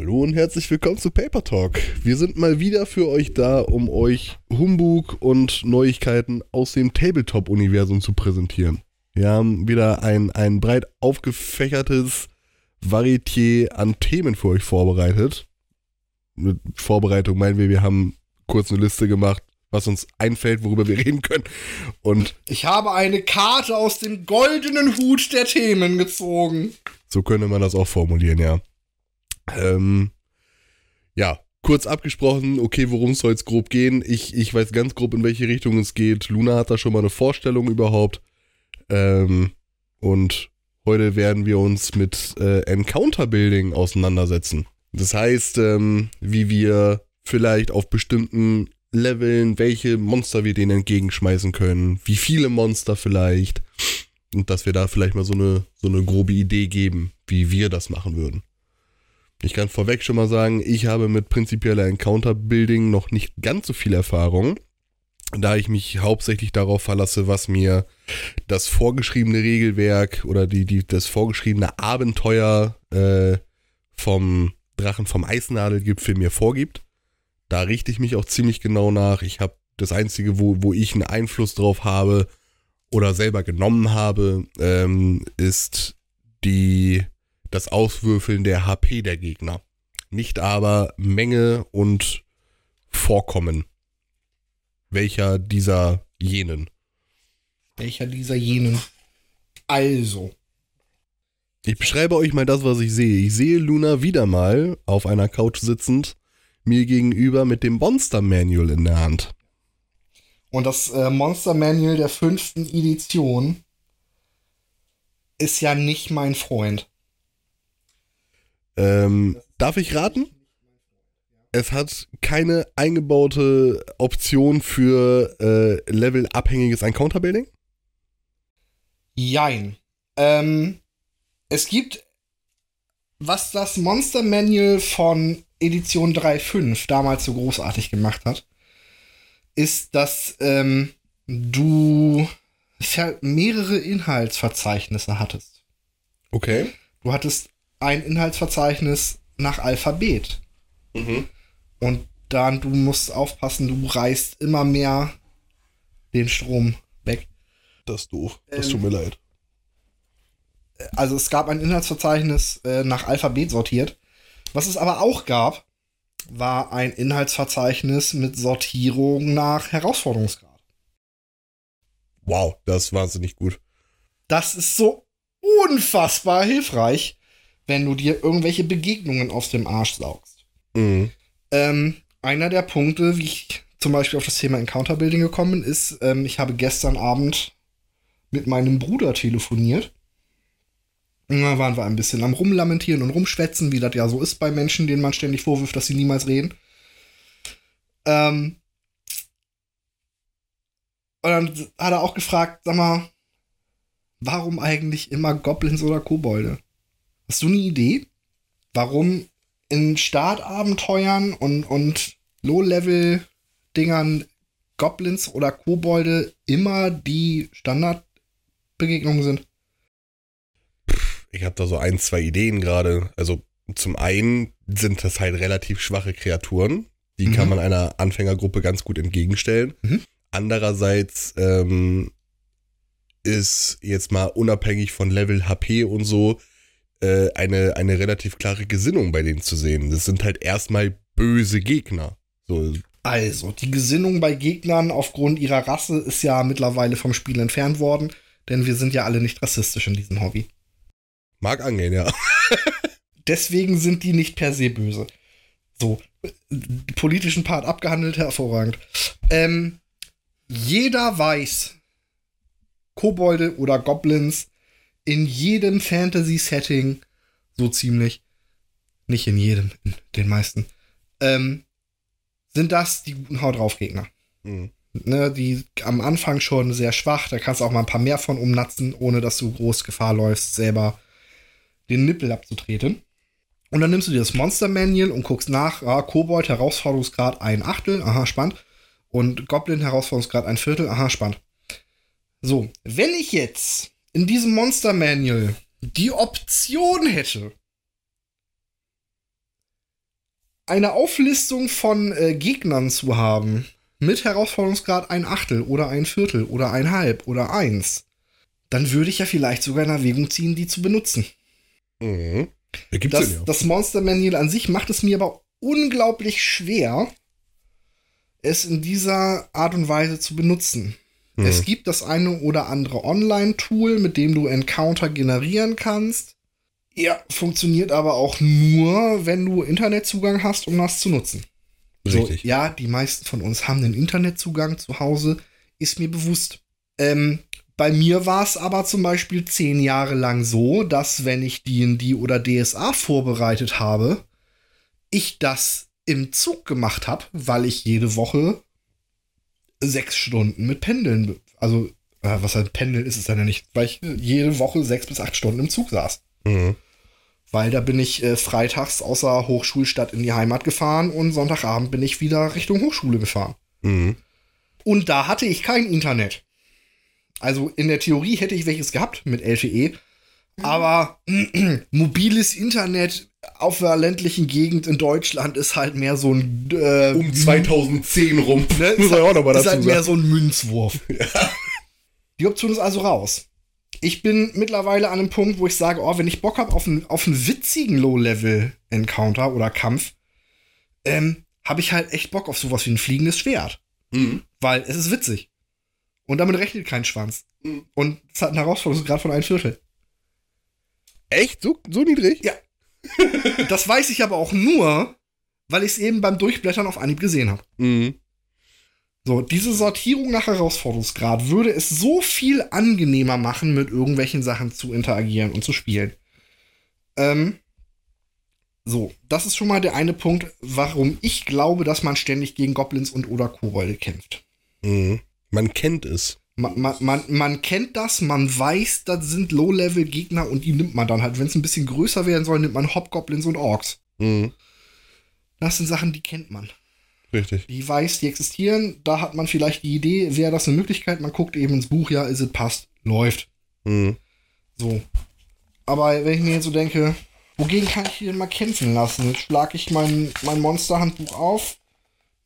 Hallo und herzlich willkommen zu Paper Talk. Wir sind mal wieder für euch da, um euch Humbug und Neuigkeiten aus dem Tabletop-Universum zu präsentieren. Wir haben wieder ein, ein breit aufgefächertes Varieté an Themen für euch vorbereitet. Mit Vorbereitung meinen wir, wir haben kurz eine Liste gemacht, was uns einfällt, worüber wir reden können. Und ich habe eine Karte aus dem goldenen Hut der Themen gezogen. So könnte man das auch formulieren, ja. Ähm, ja, kurz abgesprochen, okay, worum soll es grob gehen? Ich, ich weiß ganz grob, in welche Richtung es geht. Luna hat da schon mal eine Vorstellung überhaupt. Ähm, und heute werden wir uns mit äh, Encounter Building auseinandersetzen. Das heißt, ähm, wie wir vielleicht auf bestimmten Leveln, welche Monster wir denen entgegenschmeißen können, wie viele Monster vielleicht. Und dass wir da vielleicht mal so eine, so eine grobe Idee geben, wie wir das machen würden. Ich kann vorweg schon mal sagen, ich habe mit prinzipieller Encounter-Building noch nicht ganz so viel Erfahrung, da ich mich hauptsächlich darauf verlasse, was mir das vorgeschriebene Regelwerk oder die, die, das vorgeschriebene Abenteuer äh, vom Drachen vom Eisnadelgipfel mir vorgibt. Da richte ich mich auch ziemlich genau nach. Ich habe das Einzige, wo, wo ich einen Einfluss drauf habe oder selber genommen habe, ähm, ist die das Auswürfeln der HP der Gegner. Nicht aber Menge und Vorkommen. Welcher dieser jenen? Welcher dieser jenen? Also. Ich beschreibe euch mal das, was ich sehe. Ich sehe Luna wieder mal auf einer Couch sitzend, mir gegenüber mit dem Monster Manual in der Hand. Und das äh, Monster Manual der fünften Edition ist ja nicht mein Freund. Ähm, darf ich raten? Es hat keine eingebaute Option für äh, levelabhängiges Encounter-Building? Jein. Ähm, es gibt, was das Monster Manual von Edition 3.5 damals so großartig gemacht hat, ist, dass ähm, du mehrere Inhaltsverzeichnisse hattest. Okay. Du hattest ein Inhaltsverzeichnis nach Alphabet. Mhm. Und dann, du musst aufpassen, du reißt immer mehr den Strom weg. Das ist doof. Das ähm, tut mir leid. Also es gab ein Inhaltsverzeichnis äh, nach Alphabet sortiert. Was es aber auch gab, war ein Inhaltsverzeichnis mit Sortierung nach Herausforderungsgrad. Wow, das ist wahnsinnig gut. Das ist so unfassbar hilfreich, wenn du dir irgendwelche Begegnungen aus dem Arsch saugst. Mhm. Ähm, einer der Punkte, wie ich zum Beispiel auf das Thema Encounter Building gekommen bin, ist, ähm, ich habe gestern Abend mit meinem Bruder telefoniert. Da waren wir ein bisschen am Rumlamentieren und Rumschwätzen, wie das ja so ist bei Menschen, denen man ständig vorwirft, dass sie niemals reden. Ähm und dann hat er auch gefragt, sag mal, warum eigentlich immer Goblins oder Kobolde? Hast du eine Idee, warum in Startabenteuern und, und Low-Level-Dingern Goblins oder Kobolde immer die Standardbegegnungen sind? Ich habe da so ein, zwei Ideen gerade. Also zum einen sind das halt relativ schwache Kreaturen. Die mhm. kann man einer Anfängergruppe ganz gut entgegenstellen. Mhm. Andererseits ähm, ist jetzt mal unabhängig von Level HP und so äh, eine, eine relativ klare Gesinnung bei denen zu sehen. Das sind halt erstmal böse Gegner. So. Also, die Gesinnung bei Gegnern aufgrund ihrer Rasse ist ja mittlerweile vom Spiel entfernt worden, denn wir sind ja alle nicht rassistisch in diesem Hobby. Mag angehen, ja. Deswegen sind die nicht per se böse. So, politischen Part abgehandelt, hervorragend. Ähm, jeder weiß, Kobolde oder Goblins in jedem Fantasy-Setting so ziemlich, nicht in jedem, in den meisten, ähm, sind das die guten Haut drauf Gegner. Mhm. Ne, die am Anfang schon sehr schwach, da kannst du auch mal ein paar mehr von umnatzen, ohne dass du groß Gefahr läufst, selber den Nippel abzutreten. Und dann nimmst du dir das Monster Manual und guckst nach, ah, Kobold Herausforderungsgrad ein Achtel, aha, spannend. Und Goblin Herausforderungsgrad ein Viertel, aha, spannend. So, wenn ich jetzt in diesem Monster Manual die Option hätte, eine Auflistung von äh, Gegnern zu haben, mit Herausforderungsgrad ein Achtel oder ein Viertel oder ein Halb oder eins, dann würde ich ja vielleicht sogar in Erwägung ziehen, die zu benutzen. Mhm. Ja, gibt's Das, ja. das Monster Manual an sich macht es mir aber unglaublich schwer, es in dieser Art und Weise zu benutzen. Mhm. Es gibt das eine oder andere Online-Tool, mit dem du Encounter generieren kannst. Ja, funktioniert aber auch nur, wenn du Internetzugang hast, um das zu nutzen. So, Richtig. ja, die meisten von uns haben einen Internetzugang zu Hause, ist mir bewusst. Ähm, bei mir war es aber zum Beispiel zehn Jahre lang so, dass wenn ich D&D oder DSA vorbereitet habe, ich das im Zug gemacht habe, weil ich jede Woche sechs Stunden mit Pendeln, also äh, was halt Pendeln ist es dann ja nicht, weil ich jede Woche sechs bis acht Stunden im Zug saß. Mhm. Weil da bin ich äh, freitags außer Hochschulstadt in die Heimat gefahren und Sonntagabend bin ich wieder Richtung Hochschule gefahren. Mhm. Und da hatte ich kein Internet. Also in der Theorie hätte ich welches gehabt mit LTE. Aber mobiles Internet auf der ländlichen Gegend in Deutschland ist halt mehr so ein. Äh, Um 2010 rum. ne, Muss ist, man auch noch mal halt, ist dazu halt mehr sagen. so ein Münzwurf. Die Option ist also raus. Ich bin mittlerweile an einem Punkt, wo ich sage, oh, wenn ich Bock habe auf einen, auf einen witzigen Low-Level-Encounter oder Kampf, ähm, habe ich halt echt Bock auf sowas wie ein fliegendes Schwert. Mhm. Weil es ist witzig. Und damit rechnet kein Schwanz. Mhm. Und es hat einen Herausforderungsgrad von ein Viertel. Echt? So, so niedrig? Ja. Das weiß ich aber auch nur, weil ich es eben beim Durchblättern auf Anhieb gesehen habe. Mhm. So, diese Sortierung nach Herausforderungsgrad würde es so viel angenehmer machen, mit irgendwelchen Sachen zu interagieren und zu spielen. Ähm, so, das ist schon mal der eine Punkt, warum ich glaube, dass man ständig gegen Goblins und oder Kobolde kämpft. Mhm. Man kennt es. Man, man, man, man kennt das, man weiß, das sind Low-Level-Gegner und die nimmt man dann halt. Wenn es ein bisschen größer werden soll, nimmt man Hobgoblins und Orks. Mhm. Das sind Sachen, die kennt man. Richtig. Die weiß, die existieren. Da hat man vielleicht die Idee, wäre das eine Möglichkeit. Man guckt eben ins Buch, ja, ist es passt, läuft. Mhm. So. Aber wenn ich mir jetzt so denke, wogegen kann ich hier denn mal kämpfen lassen? Jetzt schlage ich mein, mein Monsterhandbuch auf.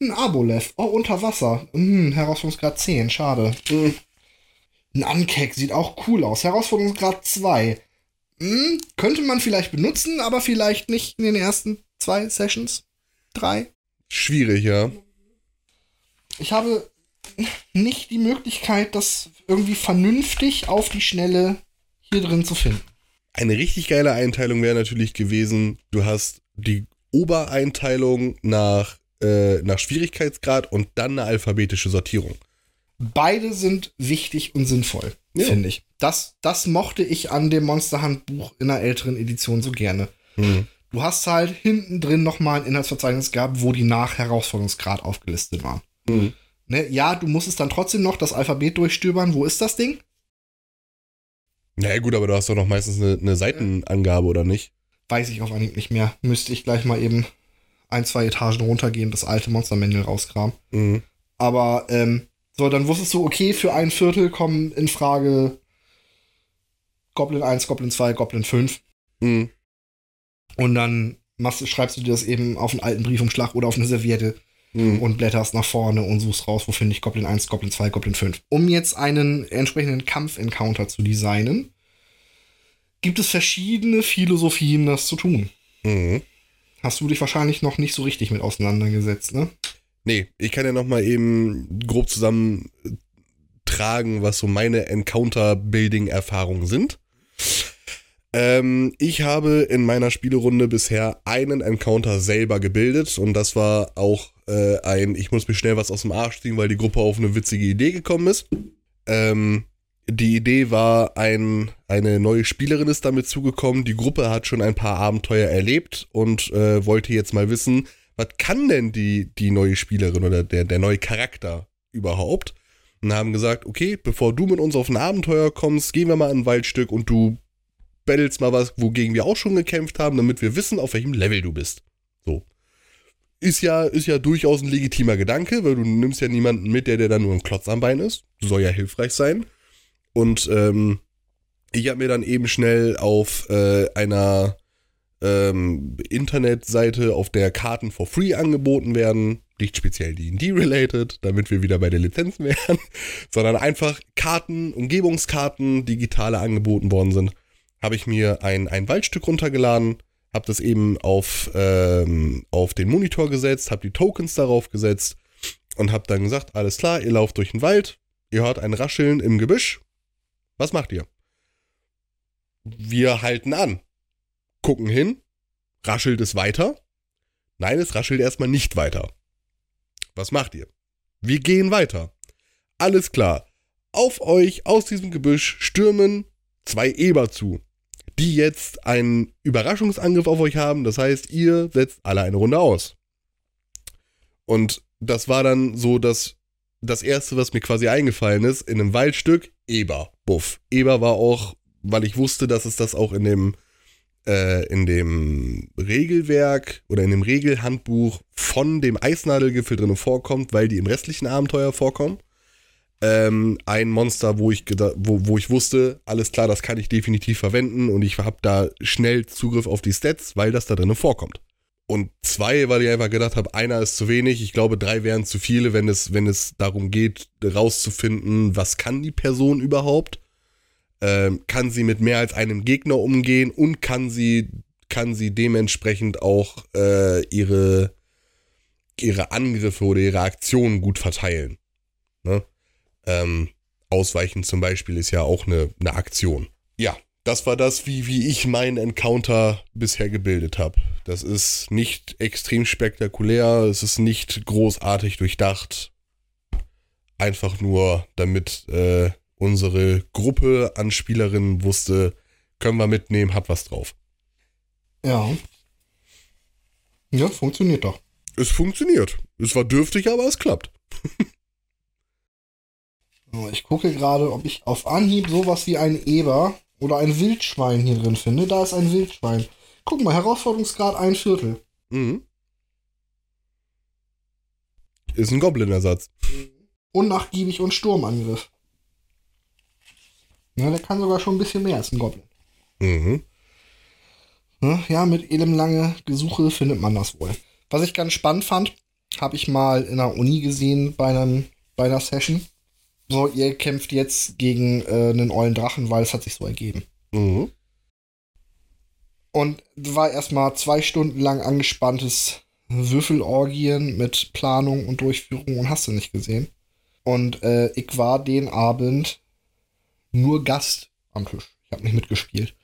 Ein Aboleth. Oh, unter Wasser. Hm, Herausforderungsgrad 10, schade. Hm. Ein Ankeck sieht auch cool aus. Herausforderungsgrad 2. Hm, könnte man vielleicht benutzen, aber vielleicht nicht in den ersten zwei Sessions. Drei. Schwierig, ja. Ich habe nicht die Möglichkeit, das irgendwie vernünftig auf die Schnelle hier drin zu finden. Eine richtig geile Einteilung wäre natürlich gewesen, du hast die Obereinteilung nach, äh, nach Schwierigkeitsgrad und dann eine alphabetische Sortierung. Beide sind wichtig und sinnvoll, Ja. finde ich. Das, das mochte ich an dem Monsterhandbuch in einer älteren Edition so gerne. Mhm. Du hast halt hinten drin nochmal ein Inhaltsverzeichnis gehabt, wo die nach Herausforderungsgrad aufgelistet waren. Mhm. Ne? Ja, du musstest dann trotzdem noch das Alphabet durchstöbern. Wo ist das Ding? Naja, gut, aber du hast doch noch meistens eine, eine Seitenangabe, oder nicht? Weiß ich auf Anhieb nicht mehr. Müsste ich gleich mal eben ein, zwei Etagen runtergehen, das alte Monstermanual rauskramen. Mhm. Aber ähm, so, dann wusstest du, okay, für ein Viertel kommen in Frage Goblin 1, Goblin 2, Goblin 5. Mhm. Und dann machst, schreibst du dir das eben auf einen alten Briefumschlag oder auf eine Serviette Mhm. und blätterst nach vorne und suchst raus, wo finde ich Goblin 1, Goblin 2, Goblin 5. Um jetzt einen entsprechenden Kampf-Encounter zu designen, gibt es verschiedene Philosophien, das zu tun. Mhm. Hast du dich wahrscheinlich noch nicht so richtig mit auseinandergesetzt, ne? Nee, ich kann ja noch mal eben grob zusammen äh, tragen, was so meine Encounter-Building-Erfahrungen sind. Ähm, ich habe in meiner Spielerunde bisher einen Encounter selber gebildet und das war auch äh, ein, ich muss mir schnell was aus dem Arsch ziehen, weil die Gruppe auf eine witzige Idee gekommen ist. Ähm, die Idee war, ein, eine neue Spielerin ist damit zugekommen. Die Gruppe hat schon ein paar Abenteuer erlebt und äh, wollte jetzt mal wissen, was kann denn die, die neue Spielerin oder der, der neue Charakter überhaupt? Und haben gesagt, okay, bevor du mit uns auf ein Abenteuer kommst, gehen wir mal ein Waldstück und du battles mal was, wogegen wir auch schon gekämpft haben, damit wir wissen, auf welchem Level du bist. So. Ist ja, ist ja durchaus ein legitimer Gedanke, weil du nimmst ja niemanden mit, der, der dann nur ein Klotz am Bein ist. Soll ja hilfreich sein. Und ähm, ich habe mir dann eben schnell auf äh, einer ähm, Internetseite, auf der Karten for free angeboten werden. Nicht speziell D&D-related, damit wir wieder bei den Lizenzen wären, sondern einfach Karten, Umgebungskarten, digitale angeboten worden sind. Habe ich mir ein, ein Waldstück runtergeladen, habe das eben auf, ähm, auf den Monitor gesetzt, habe die Tokens darauf gesetzt und habe dann gesagt, alles klar, ihr lauft durch den Wald, ihr hört ein Rascheln im Gebüsch. Was macht ihr? Wir halten an, gucken hin, raschelt es weiter? Nein, es raschelt erstmal nicht weiter. Was macht ihr? Wir gehen weiter. Alles klar. Auf euch aus diesem Gebüsch stürmen zwei Eber zu, die jetzt einen Überraschungsangriff auf euch haben. Das heißt, ihr setzt alle eine Runde aus. Und das war dann so das, das erste, was mir quasi eingefallen ist, in einem Waldstück, Eber, Buff. Eber war auch, weil ich wusste, dass es das auch in dem, äh, in dem Regelwerk oder in dem Regelhandbuch von dem Eisnadelgipfel drin vorkommt, weil die im restlichen Abenteuer vorkommen. Ähm, ein Monster, wo ich, wo, wo ich wusste, alles klar, das kann ich definitiv verwenden und ich habe da schnell Zugriff auf die Stats, weil das da drin vorkommt. Und zwei, weil ich einfach gedacht habe, einer ist zu wenig. Ich glaube, drei wären zu viele, wenn es, wenn es darum geht, rauszufinden, was kann die Person überhaupt. Ähm, kann sie mit mehr als einem Gegner umgehen und kann sie, kann sie dementsprechend auch äh, ihre, ihre Angriffe oder ihre Aktionen gut verteilen. Ne? Ähm, Ausweichen zum Beispiel ist ja auch eine, eine Aktion. Ja, das war das, wie, wie ich meinen Encounter bisher gebildet habe. Das ist nicht extrem spektakulär, es ist nicht großartig durchdacht. Einfach nur, damit äh, unsere Gruppe an Spielerinnen wusste, können wir mitnehmen, hat was drauf. Ja. Ja, funktioniert doch. Es funktioniert. Es war dürftig, aber es klappt. ich gucke gerade, ob ich auf Anhieb sowas wie ein Eber oder ein Wildschwein hier drin finde. Da ist ein Wildschwein. Guck mal, Herausforderungsgrad ein Viertel. Mhm. Ist ein Goblin-Ersatz. Unnachgiebig und Sturmangriff. Ja, der kann sogar schon ein bisschen mehr als ein Goblin. Mhm. Ja, mit lange Gesuche findet man das wohl. Was ich ganz spannend fand, habe ich mal in der Uni gesehen bei, einem, bei einer Session. So, ihr kämpft jetzt gegen äh, einen ollen Drachen, weil es hat sich so ergeben. Mhm. Und war erstmal zwei Stunden lang angespanntes Würfelorgien mit Planung und Durchführung und hast du nicht gesehen. Und äh, ich war den Abend nur Gast am Tisch. Ich habe nicht mitgespielt.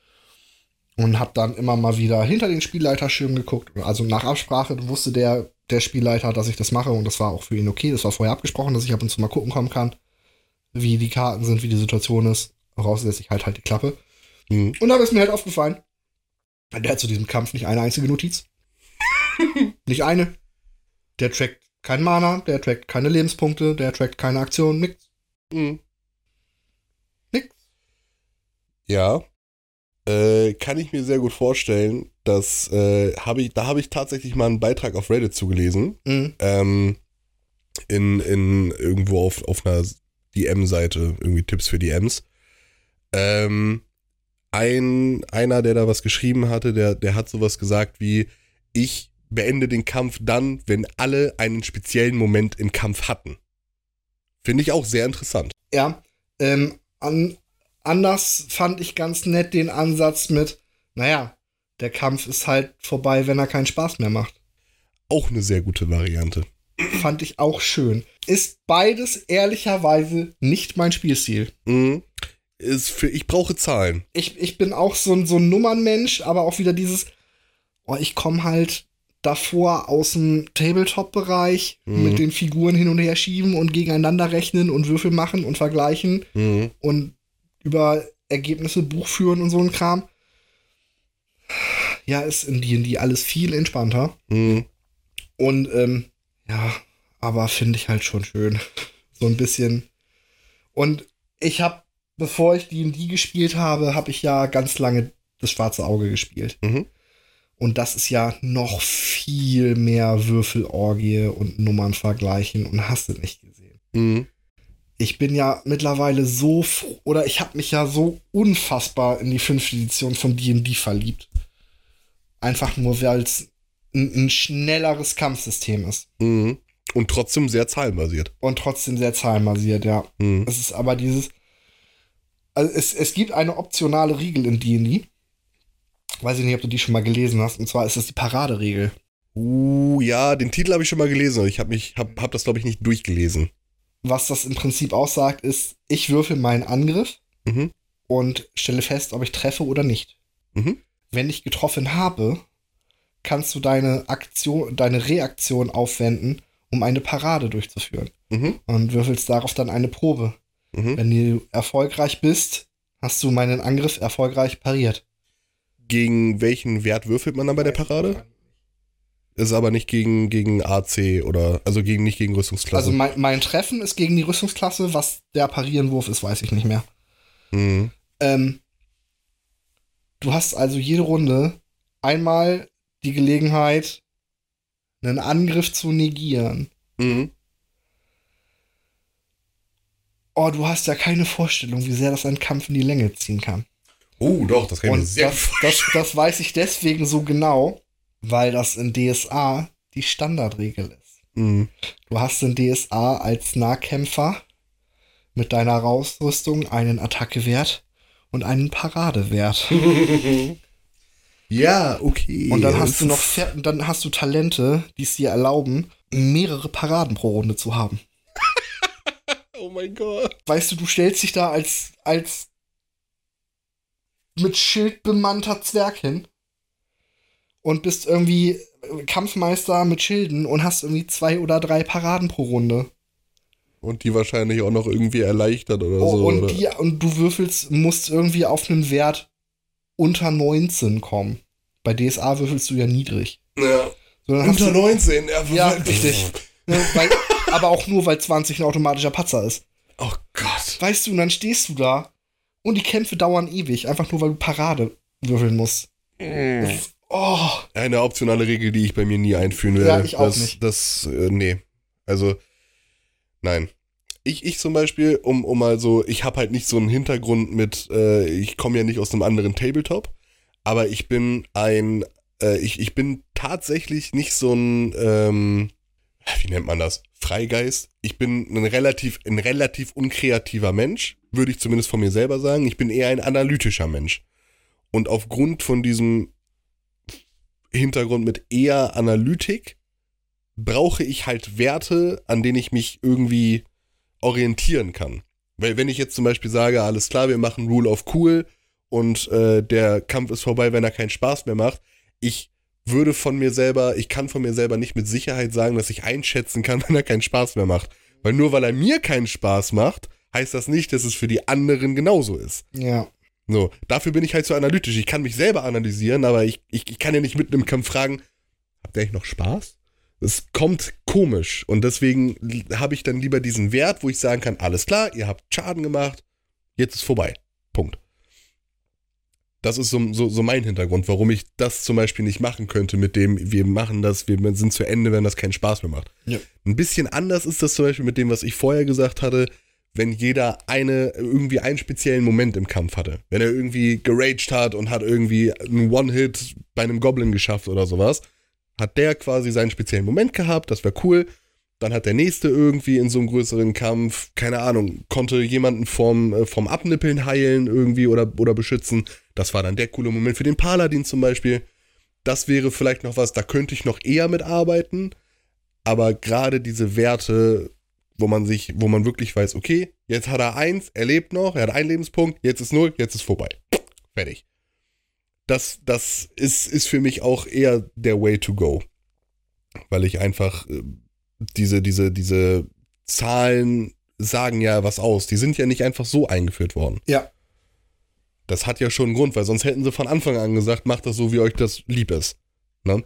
Und habe dann immer mal wieder hinter den Spielleiterschirm geguckt. Also nach Absprache wusste der, der Spielleiter, dass ich das mache. Und das war auch für ihn okay. Das war vorher abgesprochen, dass ich ab und zu mal gucken kommen kann, wie die Karten sind, wie die Situation ist. Voraussetzt ich halt halt die Klappe. Mhm. Und dann ist mir halt aufgefallen, der hat zu diesem Kampf nicht eine einzige Notiz. nicht eine. Der trackt kein Mana, der trackt keine Lebenspunkte, der trackt keine Aktion, nix. Mhm. Ja. Äh, kann ich mir sehr gut vorstellen. dass äh, habe ich, da habe ich tatsächlich mal einen Beitrag auf Reddit zugelesen. Mhm. Ähm, in, in irgendwo auf, auf einer DM-Seite, irgendwie Tipps für DMs. Ähm, ein, einer, der da was geschrieben hatte, der, der hat sowas gesagt wie, ich beende den Kampf dann, wenn alle einen speziellen Moment im Kampf hatten. Finde ich auch sehr interessant. Ja, ähm, an, Anders fand ich ganz nett den Ansatz mit, naja, der Kampf ist halt vorbei, wenn er keinen Spaß mehr macht. Auch eine sehr gute Variante. Fand ich auch schön. Ist beides ehrlicherweise nicht mein Spielstil. Mhm. Ist für, ich brauche Zahlen. Ich, ich bin auch so, ein so ein Nummernmensch, aber auch wieder dieses, oh, ich komme halt davor aus dem Tabletop-Bereich mhm. mit den Figuren hin und her schieben und gegeneinander rechnen und Würfel machen und vergleichen mhm. und über Ergebnisse Buch führen und so ein Kram. Ja, ist in D&D alles viel entspannter. Mhm. Und ähm, ja, aber finde ich halt schon schön. so ein bisschen. Und ich habe, bevor ich D&D gespielt habe, habe ich ja ganz lange das schwarze Auge gespielt. Mhm. Und das ist ja noch viel mehr Würfelorgie und Nummern vergleichen und hast du nicht gesehen. Mhm ich bin ja mittlerweile so froh, oder ich habe mich ja so unfassbar in die fünfte Edition von D&D verliebt. Einfach nur, weil es ein, ein schnelleres Kampfsystem ist. Mhm. Und trotzdem sehr zahlenbasiert. Und trotzdem sehr zahlenbasiert, ja. Mhm. Es ist aber dieses. Also es, es gibt eine optionale Regel in DD. Weiß ich nicht, ob du die schon mal gelesen hast. Und zwar ist es die Paraderegel. Uh, ja, den Titel habe ich schon mal gelesen. Ich habe mich, hab, hab das glaube ich nicht durchgelesen. Was das im Prinzip aussagt, ist, ich würfel meinen Angriff Mhm. und stelle fest, ob ich treffe oder nicht. Mhm. Wenn ich getroffen habe, kannst du deine Aktion, deine Reaktion aufwenden, um eine Parade durchzuführen. Mhm. Und würfelst darauf dann eine Probe. Mhm. Wenn du erfolgreich bist, hast du meinen Angriff erfolgreich pariert. Gegen welchen Wert würfelt man dann bei der Parade? Ist aber nicht gegen, gegen AC oder, also gegen, nicht gegen Rüstungsklasse. Also mein, mein Treffen ist gegen die Rüstungsklasse, was der Parierenwurf ist, weiß ich nicht mehr. mhm. Ähm, du hast also jede Runde einmal die Gelegenheit, einen Angriff zu negieren. Mhm. Oh, du hast ja keine Vorstellung, wie sehr das einen Kampf in die Länge ziehen kann. Oh, doch, das kann ich mir Und sehr das, das, das weiß ich deswegen so genau, weil das in DSA die Standardregel ist. Mhm. Du hast in DSA als Nahkämpfer mit deiner Rausrüstung einen Attackewert und einen Paradewert. Ja, okay. Und dann hast du noch dann hast du Talente, die es dir erlauben, mehrere Paraden pro Runde zu haben. Oh mein Gott. Weißt du, du stellst dich da als als mit Schild bemannter Zwerg hin und bist irgendwie Kampfmeister mit Schilden und hast irgendwie zwei oder drei Paraden pro Runde. Und die wahrscheinlich auch noch irgendwie erleichtert oder Oh, so. und, oder? die, und du würfelst, musst irgendwie auf einen Wert unter 19 kommen. Bei DSA würfelst du ja niedrig. ja. So, Unter du, 19, ja. Ja, richtig. ne, weil, aber auch nur, weil 20 ein automatischer Patzer ist. Oh Gott. Weißt du, und dann stehst du da und die Kämpfe dauern ewig, einfach nur, weil du Parade würfeln musst. Oh, Eine optionale Regel, die ich bei mir nie einführen werde. Ja, ich auch das, nicht. Das, äh, nee. Also, nein. Ich, ich zum Beispiel, um, um mal so, ich habe halt nicht so einen Hintergrund mit, äh, ich komme ja nicht aus einem anderen Tabletop, aber ich bin ein, äh, ich, ich bin tatsächlich nicht so ein, ähm, wie nennt man das? Freigeist. Ich bin ein relativ, ein relativ unkreativer Mensch, würde ich zumindest von mir selber sagen. Ich bin eher ein analytischer Mensch. Und aufgrund von diesem Hintergrund mit eher Analytik brauche ich halt Werte, an denen ich mich irgendwie orientieren kann. Weil wenn ich jetzt zum Beispiel sage, alles klar, wir machen Rule of Cool und äh, der Kampf ist vorbei, wenn er keinen Spaß mehr macht, ich würde von mir selber, ich kann von mir selber nicht mit Sicherheit sagen, dass ich einschätzen kann, wenn er keinen Spaß mehr macht. Weil nur weil er mir keinen Spaß macht, heißt das nicht, dass es für die anderen genauso ist. ja. So, dafür bin ich halt so analytisch. Ich kann mich selber analysieren, aber ich, ich, ich kann ja nicht mitten im Kampf fragen, habt ihr eigentlich noch Spaß? Es kommt komisch und deswegen habe ich dann lieber diesen Wert, wo ich sagen kann, alles klar, ihr habt Schaden gemacht, jetzt ist vorbei. Punkt. Das ist so, so, so mein Hintergrund, warum ich das zum Beispiel nicht machen könnte mit dem, wir machen das, wir sind zu Ende, wenn das keinen Spaß mehr macht. Ja. Ein bisschen anders ist das zum Beispiel mit dem, was ich vorher gesagt hatte, wenn jeder eine, irgendwie einen speziellen Moment im Kampf hatte. Wenn er irgendwie geraged hat und hat irgendwie einen One-Hit bei einem Goblin geschafft oder sowas, hat der quasi seinen speziellen Moment gehabt, das wäre cool. Dann hat der nächste irgendwie in so einem größeren Kampf, keine Ahnung, konnte jemanden vom, äh, vom Abnippeln heilen irgendwie oder, oder beschützen. Das war dann der coole Moment für den Paladin zum Beispiel. Das wäre vielleicht noch was, da könnte ich noch eher mitarbeiten. Aber gerade diese Werte, wo man sich, wo man wirklich weiß, okay, jetzt hat er eins, er lebt noch, er hat einen Lebenspunkt, jetzt ist null, jetzt ist vorbei. Fertig. Das, das ist, ist für mich auch eher der Way to go. Weil ich einfach äh, diese, diese, diese Zahlen sagen ja was aus. Die sind ja nicht einfach so eingeführt worden. Ja. Das hat ja schon einen Grund, weil sonst hätten sie von Anfang an gesagt, macht das so, wie euch das lieb ist. Ne?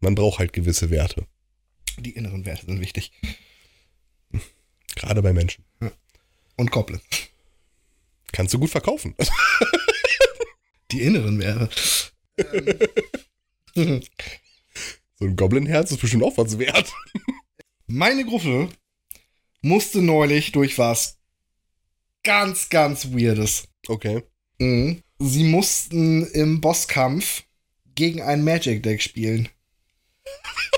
Man braucht halt gewisse Werte. Die inneren Werte sind wichtig. Gerade bei Menschen. Und Goblin. Kannst du gut verkaufen. Die inneren Werte. Ähm, So ein Goblin-Herz ist bestimmt auch was wert. Meine Gruppe musste neulich durch was ganz, ganz Weirdes. Okay. Mhm. Sie mussten im Bosskampf gegen ein Magic Deck spielen.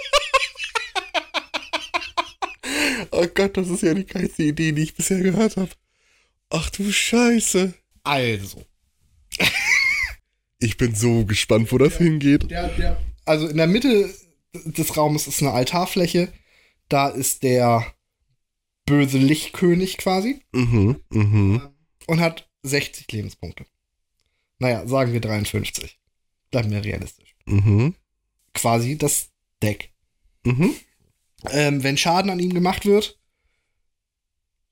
Oh Gott, das ist ja die geilste Idee, die ich bisher gehört habe. Ach du Scheiße. Also. Ich bin so gespannt, wo das hingeht. Der, der, also in der Mitte des Raumes ist eine Altarfläche. Da ist der böse Lichtkönig quasi Mhm, mhm. und hat 60 Lebenspunkte. Naja, sagen wir 53. Bleiben wir realistisch. Mhm. Quasi das Deck. Mhm. Ähm, wenn Schaden an ihm gemacht wird,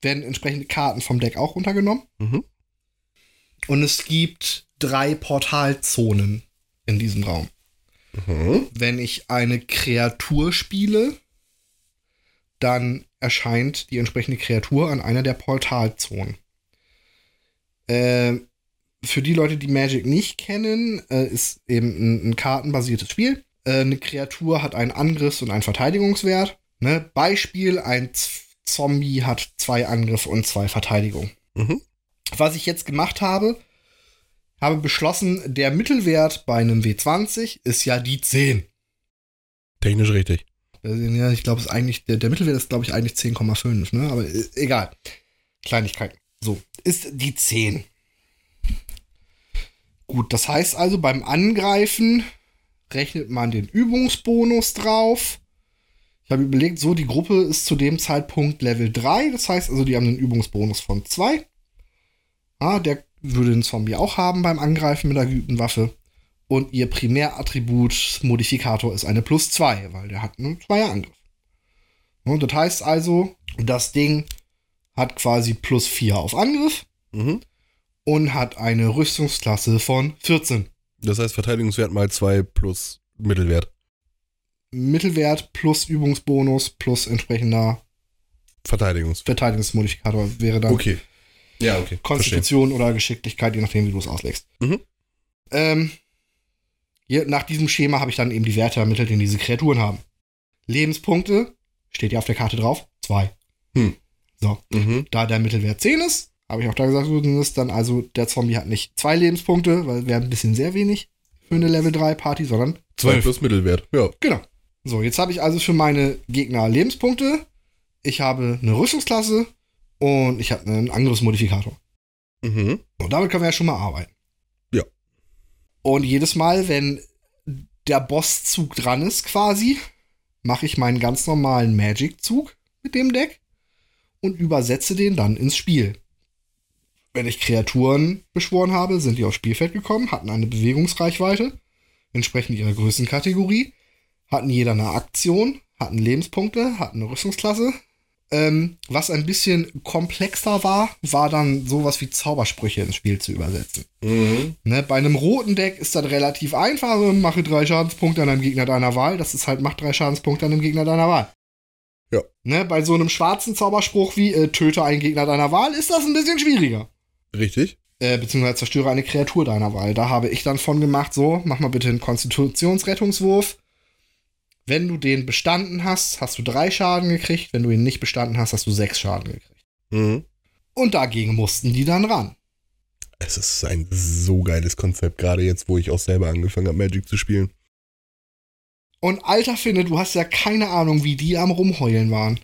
werden entsprechende Karten vom Deck auch runtergenommen. Mhm. Und es gibt drei Portalzonen in diesem Raum. Mhm. Wenn ich eine Kreatur spiele, dann erscheint die entsprechende Kreatur an einer der Portalzonen. Ähm, für die Leute, die Magic nicht kennen, äh, ist eben ein, ein kartenbasiertes Spiel. Äh, eine Kreatur hat einen Angriffs- und einen Verteidigungswert. Ne? Beispiel, ein Z Zombie hat zwei Angriff und zwei Verteidigung. Mhm. Was ich jetzt gemacht habe, habe beschlossen, der Mittelwert bei einem W20 ist ja die 10. Technisch richtig. Äh, Ja, ich glaube, eigentlich, der, der Mittelwert ist, glaube ich, eigentlich 10,5, ne? Aber äh, egal. Kleinigkeiten. So, ist die 10. Gut, das heißt also, beim Angreifen rechnet man den Übungsbonus drauf. Ich habe überlegt, so, die Gruppe ist zu dem Zeitpunkt Level 3. Das heißt also, die haben einen Übungsbonus von 2. Ah, der würde den Zombie auch haben beim Angreifen mit der geübten Waffe. Und ihr Primärattribut Modifikator ist eine plus 2, weil der hat einen Zweierangriff. Und das heißt also, das Ding hat quasi plus 4 auf Angriff Mhm. und hat eine Rüstungsklasse von 14. Das heißt Verteidigungswert mal 2 plus Mittelwert. Mittelwert plus Übungsbonus plus entsprechender Verteidigungswert. Verteidigungsmodifikator wäre dann Okay. Ja, okay. Konstitution oder Geschicklichkeit, je nachdem, wie du es auslegst. Mhm. Ähm, hier, nach diesem Schema habe ich dann eben die Werte ermittelt, die diese Kreaturen haben. Lebenspunkte, steht ja auf der Karte drauf, zwei. Hm. So, Mhm. da der Mittelwert 10 ist, habe ich auch da gesagt, so ist dann also der Zombie hat nicht zwei Lebenspunkte, weil wäre ein bisschen sehr wenig für eine Level 3 Party, sondern 2 plus Mittelwert. Ja. Genau. So, jetzt habe ich also für meine Gegner Lebenspunkte. Ich habe eine Rüstungsklasse und ich habe einen Angriffsmodifikator. Mhm. Und damit können wir ja schon mal arbeiten. Ja. Und jedes Mal, wenn der Bosszug dran ist, quasi, mache ich meinen ganz normalen Magic-Zug mit dem Deck und übersetze den dann ins Spiel. Wenn ich Kreaturen beschworen habe, sind die aufs Spielfeld gekommen, hatten eine Bewegungsreichweite, entsprechend ihrer Größenkategorie, hatten jeder eine Aktion, hatten Lebenspunkte, hatten eine Rüstungsklasse. Ähm, was ein bisschen komplexer war, war dann sowas wie Zaubersprüche ins Spiel zu übersetzen. Mhm. Ne, bei einem roten Deck ist das relativ einfach. Also mache drei Schadenspunkte an einem Gegner deiner Wahl. Das ist halt, mach drei Schadenspunkte an einem Gegner deiner Wahl. Ja. Ne, bei so einem schwarzen Zauberspruch wie äh, töte einen Gegner deiner Wahl ist das ein bisschen schwieriger. Richtig. Äh, beziehungsweise zerstöre eine Kreatur deiner Wahl. Da habe ich dann von gemacht, so, mach mal bitte einen Konstitutionsrettungswurf. Wenn du den bestanden hast, hast du drei Schaden gekriegt. Wenn du ihn nicht bestanden hast, hast du sechs Schaden gekriegt. Mhm. Und dagegen mussten die dann ran. Es ist ein so geiles Konzept, gerade jetzt, wo ich auch selber angefangen habe, Magic zu spielen. Und alter Finne, du hast ja keine Ahnung, wie die am Rumheulen waren.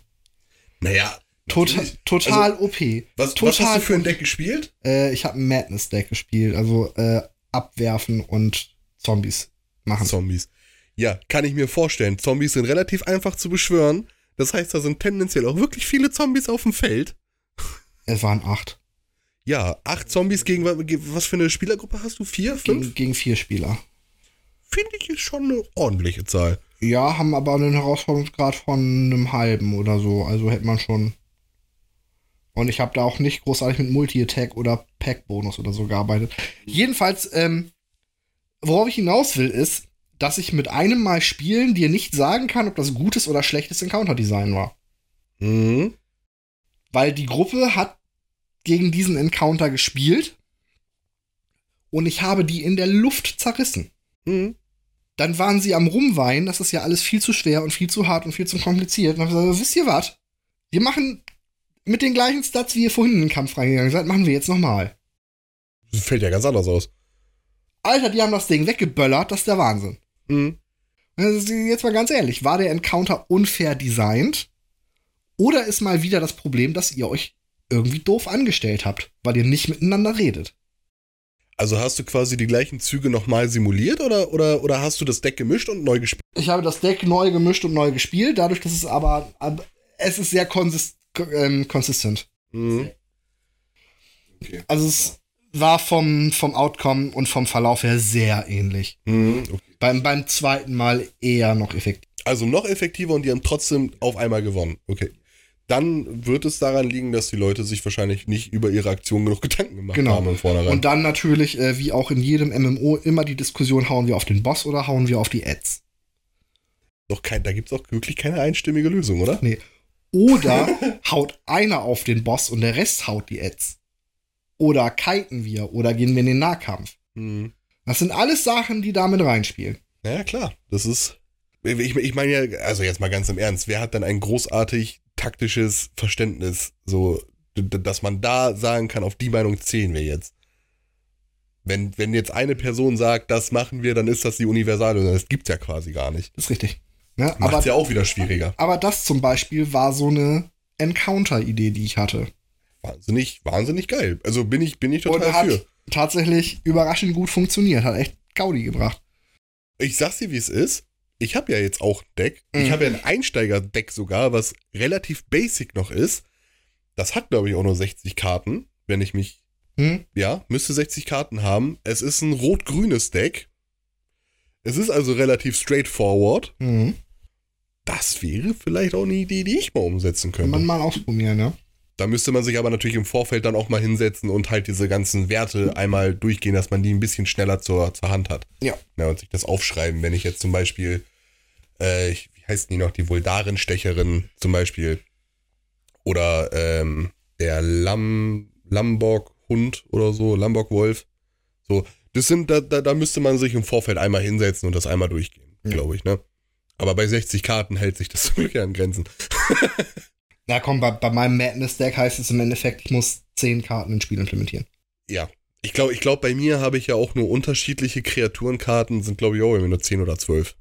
Naja. Total, natürlich. total OP. Was, Total was hast du für ein Deck gespielt? Äh, ich habe ein Madness-Deck gespielt, also äh, abwerfen und Zombies machen. Zombies. Ja, kann ich mir vorstellen. Zombies sind relativ einfach zu beschwören. Das heißt, da sind tendenziell auch wirklich viele Zombies auf dem Feld. Es waren acht. Ja, acht Zombies gegen wa- ge- was für eine Spielergruppe hast du? Vier? Fünf? Gegen, gegen vier Spieler. Finde ich ist schon eine ordentliche Zahl. Ja, haben aber einen Herausforderungsgrad von einem halben oder so. Also hätte man schon. Und ich habe da auch nicht großartig mit Multi-Attack oder Pack-Bonus oder so gearbeitet. Jedenfalls, ähm, worauf ich hinaus will, ist, dass ich mit einem Mal spielen dir nicht sagen kann, ob das gutes oder schlechtes Encounter-Design war. Mhm. Weil die Gruppe hat gegen diesen Encounter gespielt und ich habe die in der Luft zerrissen. Mhm. Dann waren sie am Rumweinen, das ist ja alles viel zu schwer und viel zu hart und viel zu kompliziert. Und dann habe ich gesagt, wisst ihr was? Wir machen mit den gleichen Stats, wie ihr vorhin in den Kampf reingegangen seid, machen wir jetzt nochmal. Fällt ja ganz anders aus. Alter, die haben das Ding weggeböllert, das ist der Wahnsinn. Mhm. Also Jetzt mal ganz ehrlich, war der Encounter unfair designt? Oder ist mal wieder das Problem, dass ihr euch irgendwie doof angestellt habt, weil ihr nicht miteinander redet? Also hast du quasi die gleichen Züge nochmal simuliert oder, oder, oder hast du das Deck gemischt und neu gespielt? Ich habe das Deck neu gemischt und neu gespielt, dadurch, dass es aber, aber es ist sehr konsist ähm, konsistent. Mhm. Also es war vom, vom Outcome und vom Verlauf her sehr ähnlich. Mhm. Okay. Beim, beim zweiten Mal eher noch effektiv. Also noch effektiver und die haben trotzdem auf einmal gewonnen. Okay. Dann wird es daran liegen, dass die Leute sich wahrscheinlich nicht über ihre Aktion genug Gedanken gemacht Genau. haben im Vornherein. Und dann natürlich, äh, wie auch in jedem MMO, immer die Diskussion, hauen wir auf den Boss oder hauen wir auf die Ads? Doch kein, da gibt es auch wirklich keine einstimmige Lösung, oder? Oder haut einer auf den Boss und der Rest haut die Ads? Oder kiten wir oder gehen wir in den Nahkampf? Mhm. Das sind alles Sachen, die damit reinspielen. Ja, klar. Das ist. Ich, ich meine ja, also jetzt mal ganz im Ernst, wer hat denn ein großartig taktisches Verständnis, so, dass man da sagen kann, auf die Meinung zählen wir jetzt? Wenn, wenn jetzt eine Person sagt, das machen wir, dann ist das die Universallösung. Das gibt's ja quasi gar nicht. Das ist richtig. Ja, Macht's ja auch wieder schwieriger. aber das zum Beispiel war so eine Encounter-Idee, die ich hatte. Wahnsinnig, wahnsinnig geil. Also bin ich, bin ich Und total hat für. tatsächlich überraschend gut funktioniert. Hat echt Gaudi gebracht. Ich sag's dir, wie es ist. Ich habe ja jetzt auch ein Deck. Ich Mhm. habe ja ein Einsteiger-Deck sogar, was relativ basic noch ist. Das hat, glaube ich, auch nur 60 Karten, wenn ich mich. Hm? Ja, müsste 60 Karten haben. Es ist ein rot-grünes Deck. Es ist also relativ straightforward. Mhm. Das wäre vielleicht auch eine Idee, die ich mal umsetzen Kann könnte. man mal ausprobieren, ne? Da müsste man sich aber natürlich im Vorfeld dann auch mal hinsetzen und halt diese ganzen Werte einmal durchgehen, dass man die ein bisschen schneller zur, zur Hand hat. Ja. ja. Und sich das aufschreiben, wenn ich jetzt zum Beispiel, äh, ich- wie heißt die noch, die Vuldarenstecherin zum Beispiel. Oder ähm, der Lam, Lamborg-Hund oder so, Lamborg-Wolf. So, das sind, da, da, da müsste man sich im Vorfeld einmal hinsetzen und das einmal durchgehen, Ja. glaube ich, ne? Aber bei 60 Karten hält sich das zum Glück ja an Grenzen. Na komm, bei, bei meinem Madness-Deck heißt es im Endeffekt, ich muss 10 Karten ins Spiel implementieren. Ja. Ich glaube, ich glaub, bei mir habe ich ja auch nur unterschiedliche Kreaturenkarten, sind glaube ich auch irgendwie nur 10 oder 12.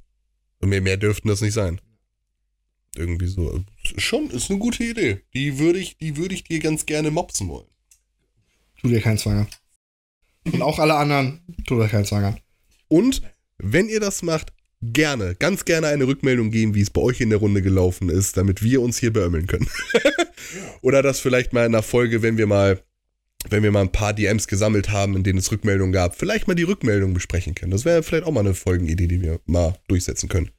Und mehr, mehr dürften das nicht sein. Irgendwie so. Schon, ist eine gute Idee. Die würde ich, die würde ich dir ganz gerne mopsen wollen. Tu dir keinen Zwang an. Und auch alle anderen, tu dir keinen Zwang an. Und wenn ihr das macht, gerne, ganz gerne eine Rückmeldung geben, wie es bei euch in der Runde gelaufen ist, damit wir uns hier beömmeln können. Oder das vielleicht mal in einer Folge, wenn wir mal, wenn wir mal ein paar DMs gesammelt haben, in denen es Rückmeldungen gab, vielleicht mal die Rückmeldung besprechen können. Das wäre vielleicht auch mal eine Folgenidee, die wir mal durchsetzen können.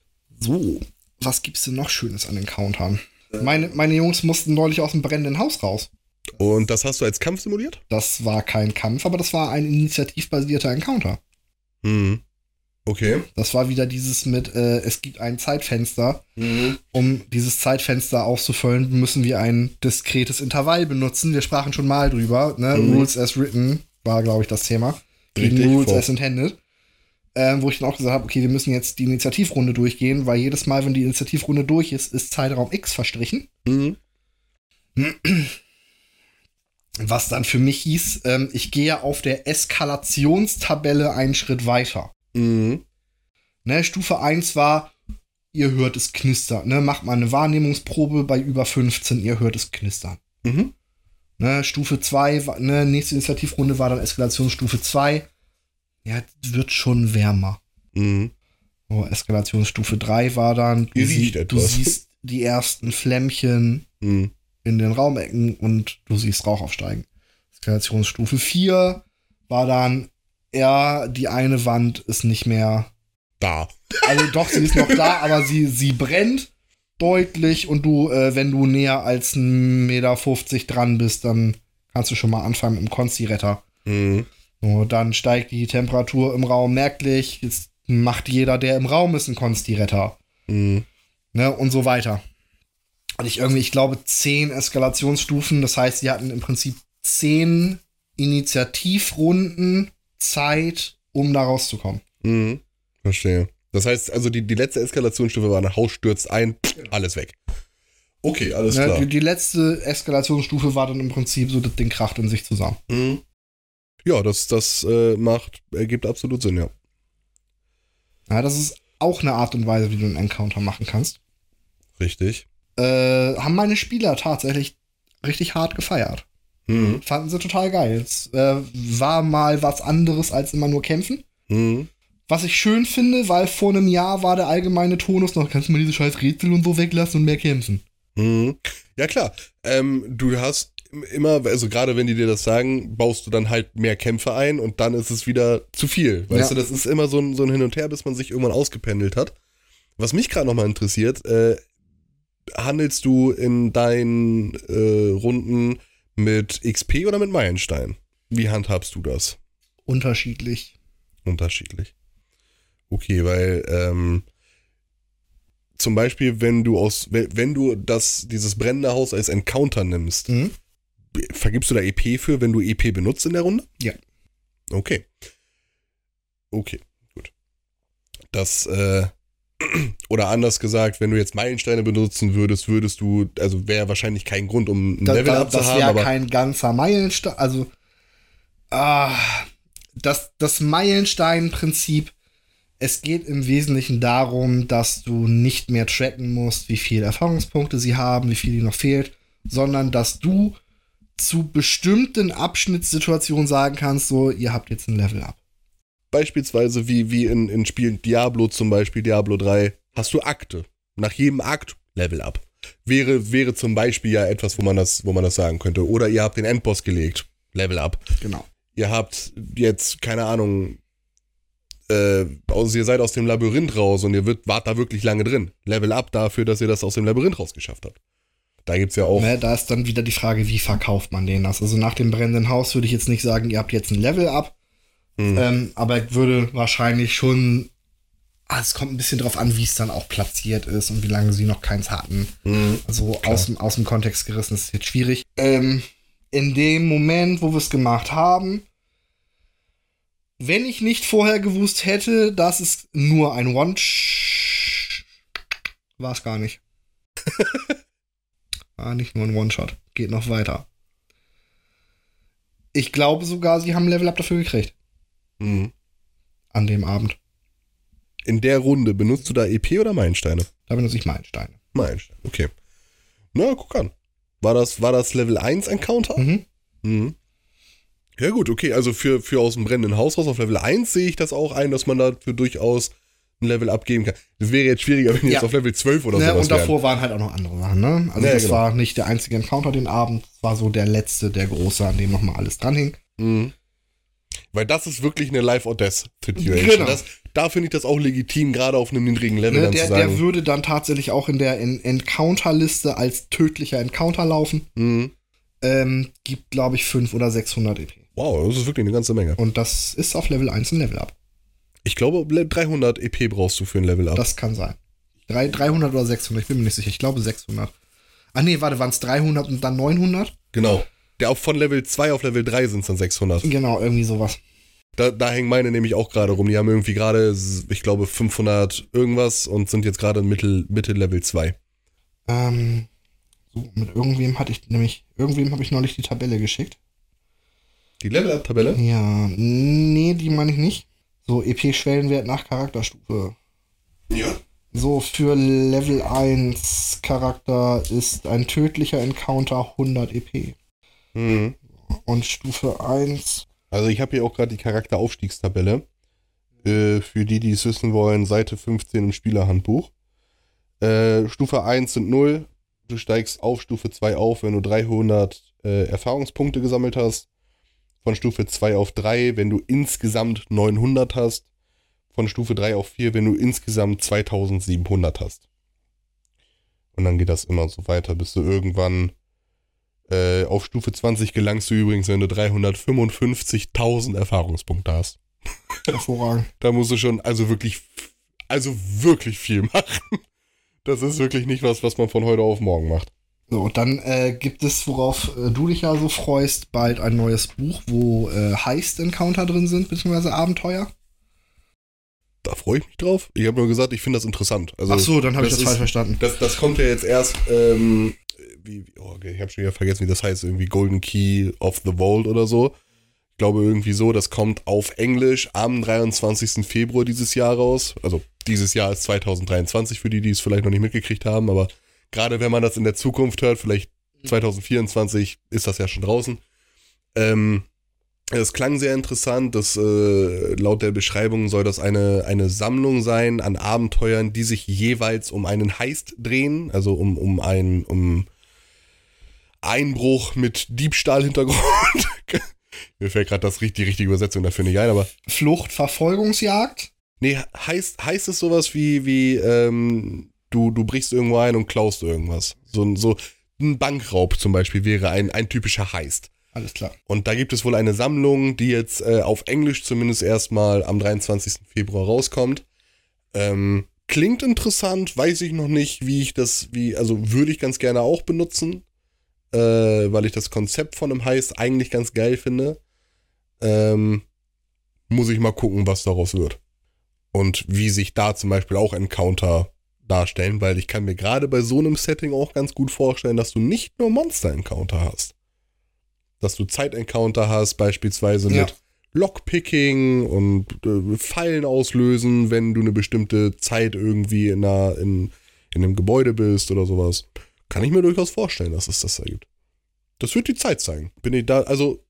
So, was gibt's denn noch Schönes an den Countern? Meine, meine Jungs mussten neulich aus dem brennenden Haus raus. Und das hast du als Kampf simuliert? Das war kein Kampf, aber das war ein initiativbasierter Encounter. Mhm. Okay. Das war wieder dieses mit, äh, es gibt ein Zeitfenster. Um dieses Zeitfenster auszufüllen, müssen wir ein diskretes Intervall benutzen. Wir sprachen schon mal drüber. Ne? Mhm. Rules as written war, glaube ich, das Thema. Gegen Richtig, Rules vor- as intended. Ähm, wo ich dann auch gesagt habe, okay, wir müssen jetzt die Initiativrunde durchgehen, weil jedes Mal, wenn die Initiativrunde durch ist, ist Zeitraum X verstrichen. Mhm. Was dann für mich hieß, ähm, ich gehe auf der Eskalationstabelle einen Schritt weiter. Mhm. Ne, Stufe 1 war, ihr hört es knistern. Ne, macht mal eine Wahrnehmungsprobe bei über 15, ihr hört es knistern. Mhm. Ne, Stufe 2, war- ne, nächste Initiativrunde war dann Eskalationsstufe 2. Ja, wird schon wärmer. Mhm. Oh, Eskalationsstufe 3 war dann, du, sie, du siehst die ersten Flämmchen Mhm. in den Raumecken und du siehst Rauch aufsteigen. Eskalationsstufe 4 war dann, ja, die eine Wand ist nicht mehr Da. Also doch, sie ist noch da, aber sie, sie brennt deutlich und du, äh, wenn du näher als 1,50 Meter dran bist, dann kannst du schon mal anfangen mit dem Konsti-Retter. Mhm. So, dann steigt die Temperatur im Raum merklich. Jetzt macht jeder, der im Raum ist, einen Konsti-Retter. Mhm. Ne, und so weiter. Und ich irgendwie, ich glaube, zehn Eskalationsstufen. Das heißt, sie hatten im Prinzip zehn Initiativrunden Zeit, um da rauszukommen. Mhm. Verstehe. Das heißt, also die, die letzte Eskalationsstufe war, ein Haus stürzt ein, alles weg. Okay, alles klar. die, die letzte Eskalationsstufe war dann im Prinzip so, das Ding kracht in sich zusammen. Mhm. Ja, das, das äh, macht, ergibt absolut Sinn, ja. Ja, das ist auch eine Art und Weise, wie du einen Encounter machen kannst. Richtig. Äh, haben meine Spieler tatsächlich richtig hart gefeiert. Mhm. Fanden sie total geil. Es äh, war mal was anderes als immer nur kämpfen. Mhm. Was ich schön finde, weil vor einem Jahr war der allgemeine Tonus noch, kannst du mal diese scheiß Rätsel und so weglassen und mehr kämpfen. Mhm. Ja, klar. Ähm, du hast immer, also gerade wenn die dir das sagen, baust du dann halt mehr Kämpfe ein und dann ist es wieder zu viel. Weißt Ja. du, das ist immer so ein, so ein Hin und Her, bis man sich irgendwann ausgependelt hat. Was mich gerade nochmal interessiert, äh, handelst du in deinen äh, Runden mit XP oder mit Meilenstein? Wie handhabst du das? Unterschiedlich. Unterschiedlich. Okay, weil ähm, zum Beispiel, wenn du aus, wenn, du das, dieses brennende Haus als Encounter nimmst, Mhm. vergibst du da EP für, wenn du EP benutzt in der Runde? Ja. Okay. Okay, gut. Das, äh, oder anders gesagt, wenn du jetzt Meilensteine benutzen würdest, würdest du, also wäre wahrscheinlich kein Grund, um ein Da, Level da, zu das wäre aber kein ganzer Meilenstein. Also, ah, das, das Meilenstein-Prinzip, es geht im Wesentlichen darum, dass du nicht mehr tracken musst, wie viele Erfahrungspunkte sie haben, wie viel ihnen noch fehlt, sondern dass du zu bestimmten Abschnittssituationen sagen kannst, so, ihr habt jetzt ein Level up. Beispielsweise wie, wie in, in Spielen Diablo zum Beispiel, Diablo 3, hast du Akte. Nach jedem Akt Level up. Wäre, wäre zum Beispiel ja etwas, wo man das, wo man das sagen könnte. Oder ihr habt den Endboss gelegt. Level up. Genau. Ihr habt jetzt, keine Ahnung, äh, also ihr seid aus dem Labyrinth raus und ihr wird, wart da wirklich lange drin. Level up dafür, dass ihr das aus dem Labyrinth rausgeschafft habt. Da gibt's ja auch. Ne, da ist dann wieder die Frage, wie verkauft man den das? Also nach dem brennenden Haus würde ich jetzt nicht sagen, ihr habt jetzt ein Level up, Hm. ähm, aber ich würde wahrscheinlich schon. Ah, es kommt ein bisschen drauf an, wie es dann auch platziert ist und wie lange sie noch keins hatten. Mhm. Also aus dem, aus dem Kontext gerissen ist jetzt schwierig. Ähm, in dem Moment, wo wir es gemacht haben, wenn ich nicht vorher gewusst hätte, dass es nur ein One war es gar nicht. War nicht nur ein One-Shot. Geht noch weiter. Ich glaube sogar, sie haben Level Up dafür gekriegt. Mhm. An dem Abend. In der Runde benutzt du da EP oder Meilensteine? Da benutze ich Meilensteine. Meilensteine, okay. Na, guck an. War das, war das Level 1 Encounter? Mhm. Mhm. Ja gut, okay, also für, für aus dem brennenden Haus raus auf Level 1 sehe ich das auch ein, dass man dafür durchaus ein Level abgeben kann. Das wäre jetzt schwieriger, wenn Ja. jetzt auf Level 12 oder Ne, sowas und davor waren halt auch noch andere Sachen, ne? Also Ja, das genau. war nicht der einzige Encounter den Abend. Das war so der letzte, der große, an dem nochmal alles dranhing. wären. Mhm. Weil das ist wirklich eine Life-or-Death-Situation. Genau. Das, da finde ich das auch legitim, gerade auf einem niedrigen Level Ne, dann der, zu sagen. der würde dann tatsächlich auch in der en Encounter-Liste als tödlicher Encounter laufen. mhm. Ähm, gibt, glaube ich, 500 oder 600 EP. Wow, das ist wirklich eine ganze Menge. Und das ist auf Level 1 ein Level Up. Ich glaube, 300 EP brauchst du für ein Level up. Das kann sein. Drei, 300 oder 600, ich bin mir nicht sicher. Ich glaube 600. Ah nee, warte, waren es 300 und dann 900? genau. Der auch von Level 2 auf Level 3 sind es dann 600. Genau, irgendwie sowas. Da, da hängen meine nämlich auch gerade rum. Die haben irgendwie gerade, ich glaube, 500 irgendwas und sind jetzt gerade Mitte, Mitte Level 2. Ähm, so, mit irgendwem hatte ich nämlich, irgendwem habe ich neulich die Tabelle geschickt. Die Level-Up-Tabelle? Ja, nee, die meine ich nicht. So, EP-Schwellenwert nach Charakterstufe. Ja. So, für Level 1 Charakter ist ein tödlicher Encounter 100 EP. Mhm. Und Stufe 1, Also ich habe hier auch gerade die Charakteraufstiegstabelle. Äh, für die, die es wissen wollen, Seite 15 im Spielerhandbuch. Äh, Stufe 1 sind 0. Du steigst auf Stufe 2 auf, wenn du 300 äh, Erfahrungspunkte gesammelt hast. Von Stufe 2 auf 3, wenn du insgesamt 900 hast. Von Stufe 3 auf 4, wenn du insgesamt 2700 hast. Und dann geht das immer so weiter, bis du irgendwann äh, auf Stufe 20 gelangst du übrigens, wenn du 355.000 Erfahrungspunkte hast. hervorragend. Da musst du schon also wirklich, also wirklich viel machen. Das ist wirklich nicht was, was man von heute auf morgen macht. So, und dann äh, gibt es, worauf äh, du dich ja so freust, bald ein neues Buch, wo äh, Heist-Encounter drin sind, beziehungsweise Abenteuer. Da freue ich mich drauf. Ich habe nur gesagt, ich finde das interessant. Also, Ach so, dann habe ich das falsch verstanden. Das, das kommt ja jetzt erst, ähm, wie, wie- oh, okay, ich habe schon wieder vergessen, wie das heißt, irgendwie Golden Key of the Vault oder so. Ich glaube irgendwie so, das kommt auf Englisch am 23. Februar dieses Jahr raus. Also dieses Jahr ist 2023 für die, die es vielleicht noch nicht mitgekriegt haben, aber gerade wenn man das in der Zukunft hört, vielleicht 2024 ist das ja schon draußen. Ähm, es klang sehr interessant. Das, äh, laut der Beschreibung soll das eine, eine Sammlung sein an Abenteuern, die sich jeweils um einen Heist drehen, also um, um ein um Einbruch mit Diebstahlhintergrund. Mir fällt gerade das die richtige Übersetzung dafür nicht ein, aber. Flucht, Verfolgungsjagd? Nee, heißt, heißt es sowas wie, wie ähm, du, du brichst irgendwo ein und klaust irgendwas. So, so ein Bankraub zum Beispiel wäre ein, ein typischer Heist. Alles klar. Und da gibt es wohl eine Sammlung, die jetzt äh, auf Englisch zumindest erstmal am 23. Februar rauskommt. Ähm, klingt interessant, weiß ich noch nicht, wie ich das, wie, also würde ich ganz gerne auch benutzen, äh, weil ich das Konzept von einem Heist eigentlich ganz geil finde. Ähm, muss ich mal gucken, was daraus wird. Und wie sich da zum Beispiel auch Encounter darstellen, weil ich kann mir gerade bei so einem Setting auch ganz gut vorstellen, dass du nicht nur Monster-Encounter hast dass du Zeit-Encounter hast, beispielsweise Ja. mit Lockpicking und äh, Fallen auslösen, wenn du eine bestimmte Zeit irgendwie in, einer, in, in einem Gebäude bist oder sowas. Kann ich mir durchaus vorstellen, dass es das da gibt. Das wird die Zeit zeigen. Bin ich da, also,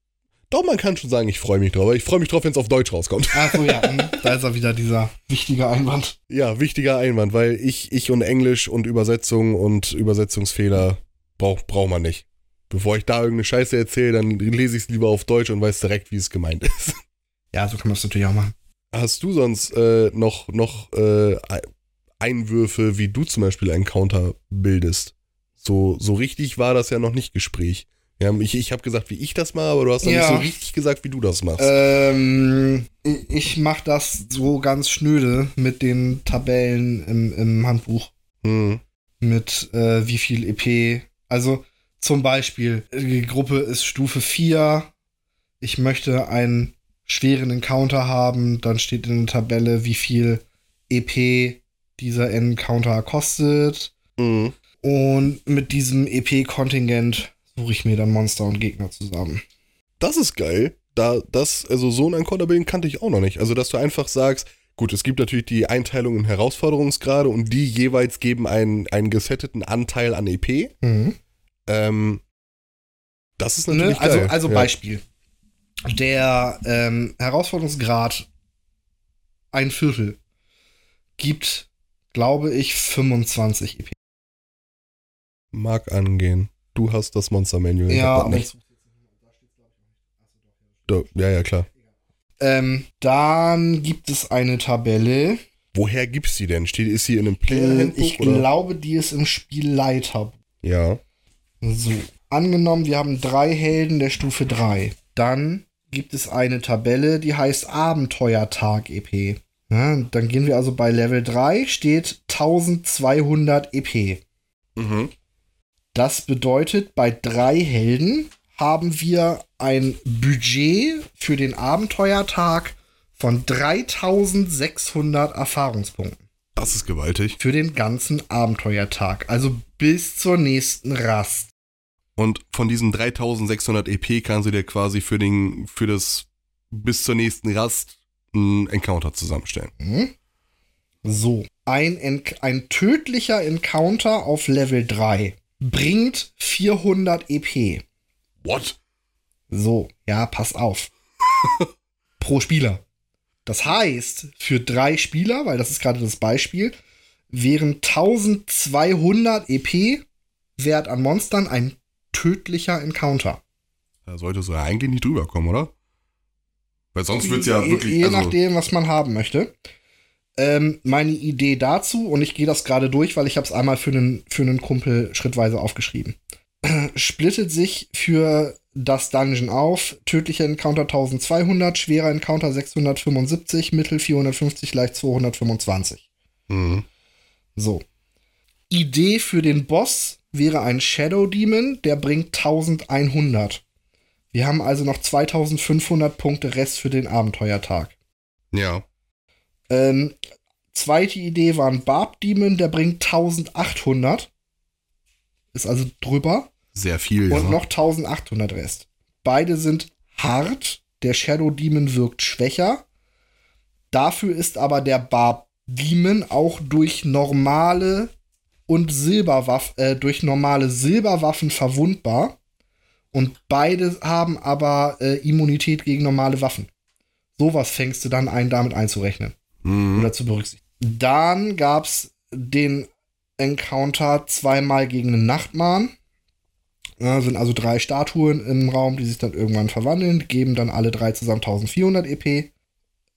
doch, man kann schon sagen, ich freue mich drauf. aber Ich freue mich drauf, wenn es auf Deutsch rauskommt. Ach so, ja. hm, da ist er wieder, dieser wichtige Einwand. Ja, wichtiger Einwand, weil ich, ich und Englisch und Übersetzung und Übersetzungsfehler braucht braucht man nicht. Bevor ich da irgendeine Scheiße erzähle, dann lese ich es lieber auf Deutsch und weiß direkt, wie es gemeint ist. Ja, so kann man es natürlich auch machen. Hast du sonst äh, noch, noch äh, Einwürfe, wie du zum Beispiel einen Counter bildest? So, so richtig war das ja noch nicht Gespräch. Ja, ich ich habe gesagt, wie ich das mache, aber du hast noch Ja. nicht so richtig gesagt, wie du das machst. Ähm, ich mache das so ganz schnöde mit den Tabellen im, im Handbuch. Hm. Mit äh, wie viel EP. Also zum Beispiel, die Gruppe ist Stufe 4. Ich möchte einen schweren Encounter haben. Dann steht in der Tabelle, wie viel EP dieser Encounter kostet. Hm. Und mit diesem EP-Kontingent suche ich mir dann Monster und Gegner zusammen. Das ist geil. Da, das, also so ein Encounter bilden kannte ich auch noch nicht. Also, dass du einfach sagst, gut, es gibt natürlich die Einteilung in Herausforderungsgrade und die jeweils geben einen, einen gesetteten Anteil an EP. Mhm. Ähm, das ist Ne? natürlich Also, geil. also ja. Beispiel. Der ähm, Herausforderungsgrad ein Viertel gibt, glaube ich, 25 EP. Mag angehen. Du hast das Monster-Manual. ich Ja, nicht. Do- Ja, ja, klar. Ähm, dann gibt es eine Tabelle. Woher gibt's die denn? Steht, ist sie in einem Äh, Player-Handbuch? ich oder? glaube, die ist im Spielleiter. Ja. So. Angenommen, wir haben drei Helden der Stufe 3. Dann gibt es eine Tabelle, die heißt Abenteuertag EP. Ja, dann gehen wir also bei Level 3, steht 1200 EP. Mhm. Das bedeutet, bei drei Helden haben wir ein Budget für den Abenteuertag von 3600 Erfahrungspunkten. Das ist gewaltig. Für den ganzen Abenteuertag. Also bis zur nächsten Rast. Und von diesen 3600 EP kannst du dir quasi für, den, für das bis zur nächsten Rast einen Encounter zusammenstellen. Hm? So, ein, ein tödlicher Encounter auf Level 3 bringt 400 EP. What? So, ja, pass auf. Pro Spieler. Das heißt, für drei Spieler, weil das ist gerade das Beispiel, wären 1200 EP Wert an Monstern ein tödlicher Encounter. Da sollte so ja eigentlich nicht drüber kommen, oder? Weil sonst wird's ja je, wirklich. Je also, nachdem, was man haben möchte. Ähm, meine Idee dazu, und ich gehe das gerade durch, weil ich habe es einmal für einen, für einen Kumpel schrittweise aufgeschrieben. Splittet sich für das Dungeon auf. Tödlicher Encounter 1200, schwerer Encounter 675, mittel 450, leicht 225. Mhm. So. Idee für den Boss wäre ein Shadow Demon, der bringt 1100. Wir haben also noch 2500 Punkte Rest für den Abenteuertag. Ja. Ähm, zweite Idee war ein Barb Demon, der bringt 1800. Ist also drüber. Sehr viel, Und ja. noch 1800 Rest. Beide sind hart Der Shadow Demon wirkt schwächer. Dafür ist aber der Barb Demon auch durch normale und Silberwaffen, äh, durch normale Silberwaffen verwundbar. Und beide haben aber äh, Immunität gegen normale Waffen. Sowas fängst du dann ein, damit einzurechnen. Mhm. Oder zu berücksichtigen. Dann gab es den Encounter zweimal gegen einen Nachtmann. Ja, sind also drei Statuen im Raum, die sich dann irgendwann verwandeln, geben dann alle drei zusammen 1400 EP.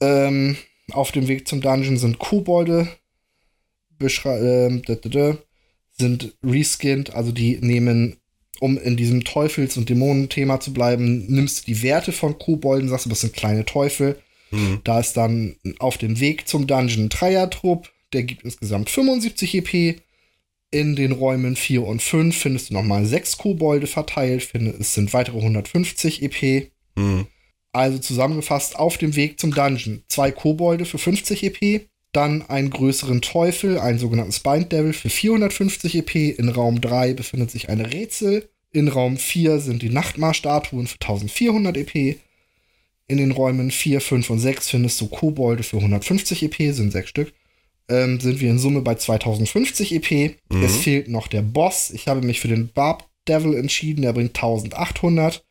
Ähm, auf dem Weg zum Dungeon sind Kobolde, ähm, sind reskinned, also die nehmen, um in diesem Teufels- und Dämonenthema zu bleiben, nimmst du die Werte von Kobolden, sagst du, das sind kleine Teufel. Mhm. Da ist dann auf dem Weg zum Dungeon ein Dreier-Trupp, der gibt insgesamt 75 EP. In den Räumen 4 und 5 findest du nochmal 6 Kobolde verteilt, finde, es sind weitere 150 EP. Mhm. Also zusammengefasst auf dem Weg zum Dungeon zwei Kobolde für 50 EP, dann einen größeren Teufel, einen sogenannten Spine Devil für 450 EP. In Raum 3 befindet sich eine Rätsel. In Raum 4 sind die Nachtmar-Statuen für 1400 EP. In den Räumen 4, 5 und 6 findest du Kobolde für 150 EP, sind sechs Stück. Ähm, sind wir in Summe bei 2050 EP. Mhm. Es fehlt noch der Boss. Ich habe mich für den Barb Devil entschieden, der bringt 1800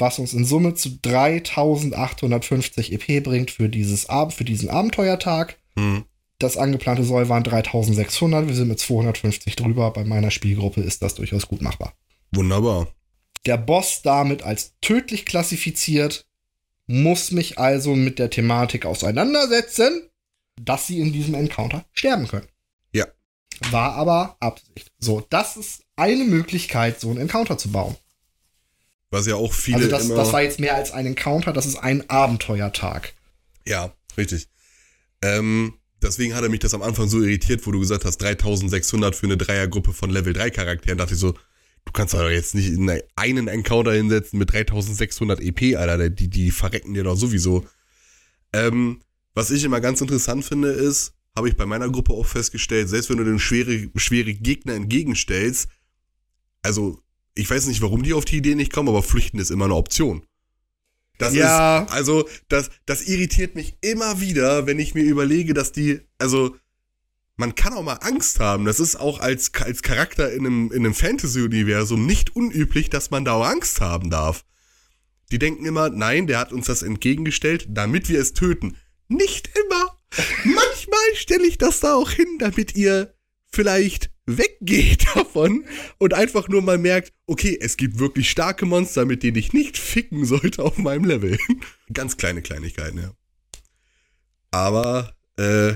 was uns in Summe zu 3850 EP bringt für, dieses Ab für diesen Abenteuertag. Mhm. Das angeplante Soll waren 3600, wir sind mit 250 drüber. Bei meiner Spielgruppe ist das durchaus gut machbar. Wunderbar. Der Boss damit als tödlich klassifiziert, muss mich also mit der Thematik auseinandersetzen, dass sie in diesem Encounter sterben können. Ja. War aber Absicht. So, das ist eine Möglichkeit, so einen Encounter zu bauen. Was ja auch viele Also das, das war jetzt mehr als ein Encounter, das ist ein Abenteuertag. ja, richtig. Ähm, deswegen hatte mich das am Anfang so irritiert, wo du gesagt hast, 3600 für eine Dreiergruppe von Level 3 Charakteren. Dachte ich so, du kannst doch jetzt nicht in einen Encounter hinsetzen mit 3600 EP, Alter. Die, die verrecken dir doch sowieso. Ähm, was ich immer ganz interessant finde, ist, habe ich bei meiner Gruppe auch festgestellt, selbst wenn du den schwere, schwere Gegner entgegenstellst, also ich weiß nicht, warum die auf die Idee nicht kommen, aber flüchten ist immer eine Option. Das Ja. ist, also, das, das irritiert mich immer wieder, wenn ich mir überlege, dass die, also, man kann auch mal Angst haben. Das ist auch als, als Charakter in einem, in einem Fantasy-Universum nicht unüblich, dass man da auch Angst haben darf. Die denken immer, nein, der hat uns das entgegengestellt, damit wir es töten. Nicht immer. Manchmal stelle ich das da auch hin, damit ihr vielleicht weggeht davon und einfach nur mal merkt, okay, es gibt wirklich starke Monster, mit denen ich nicht ficken sollte auf meinem Level. Ganz kleine Kleinigkeiten, ja. Aber, äh,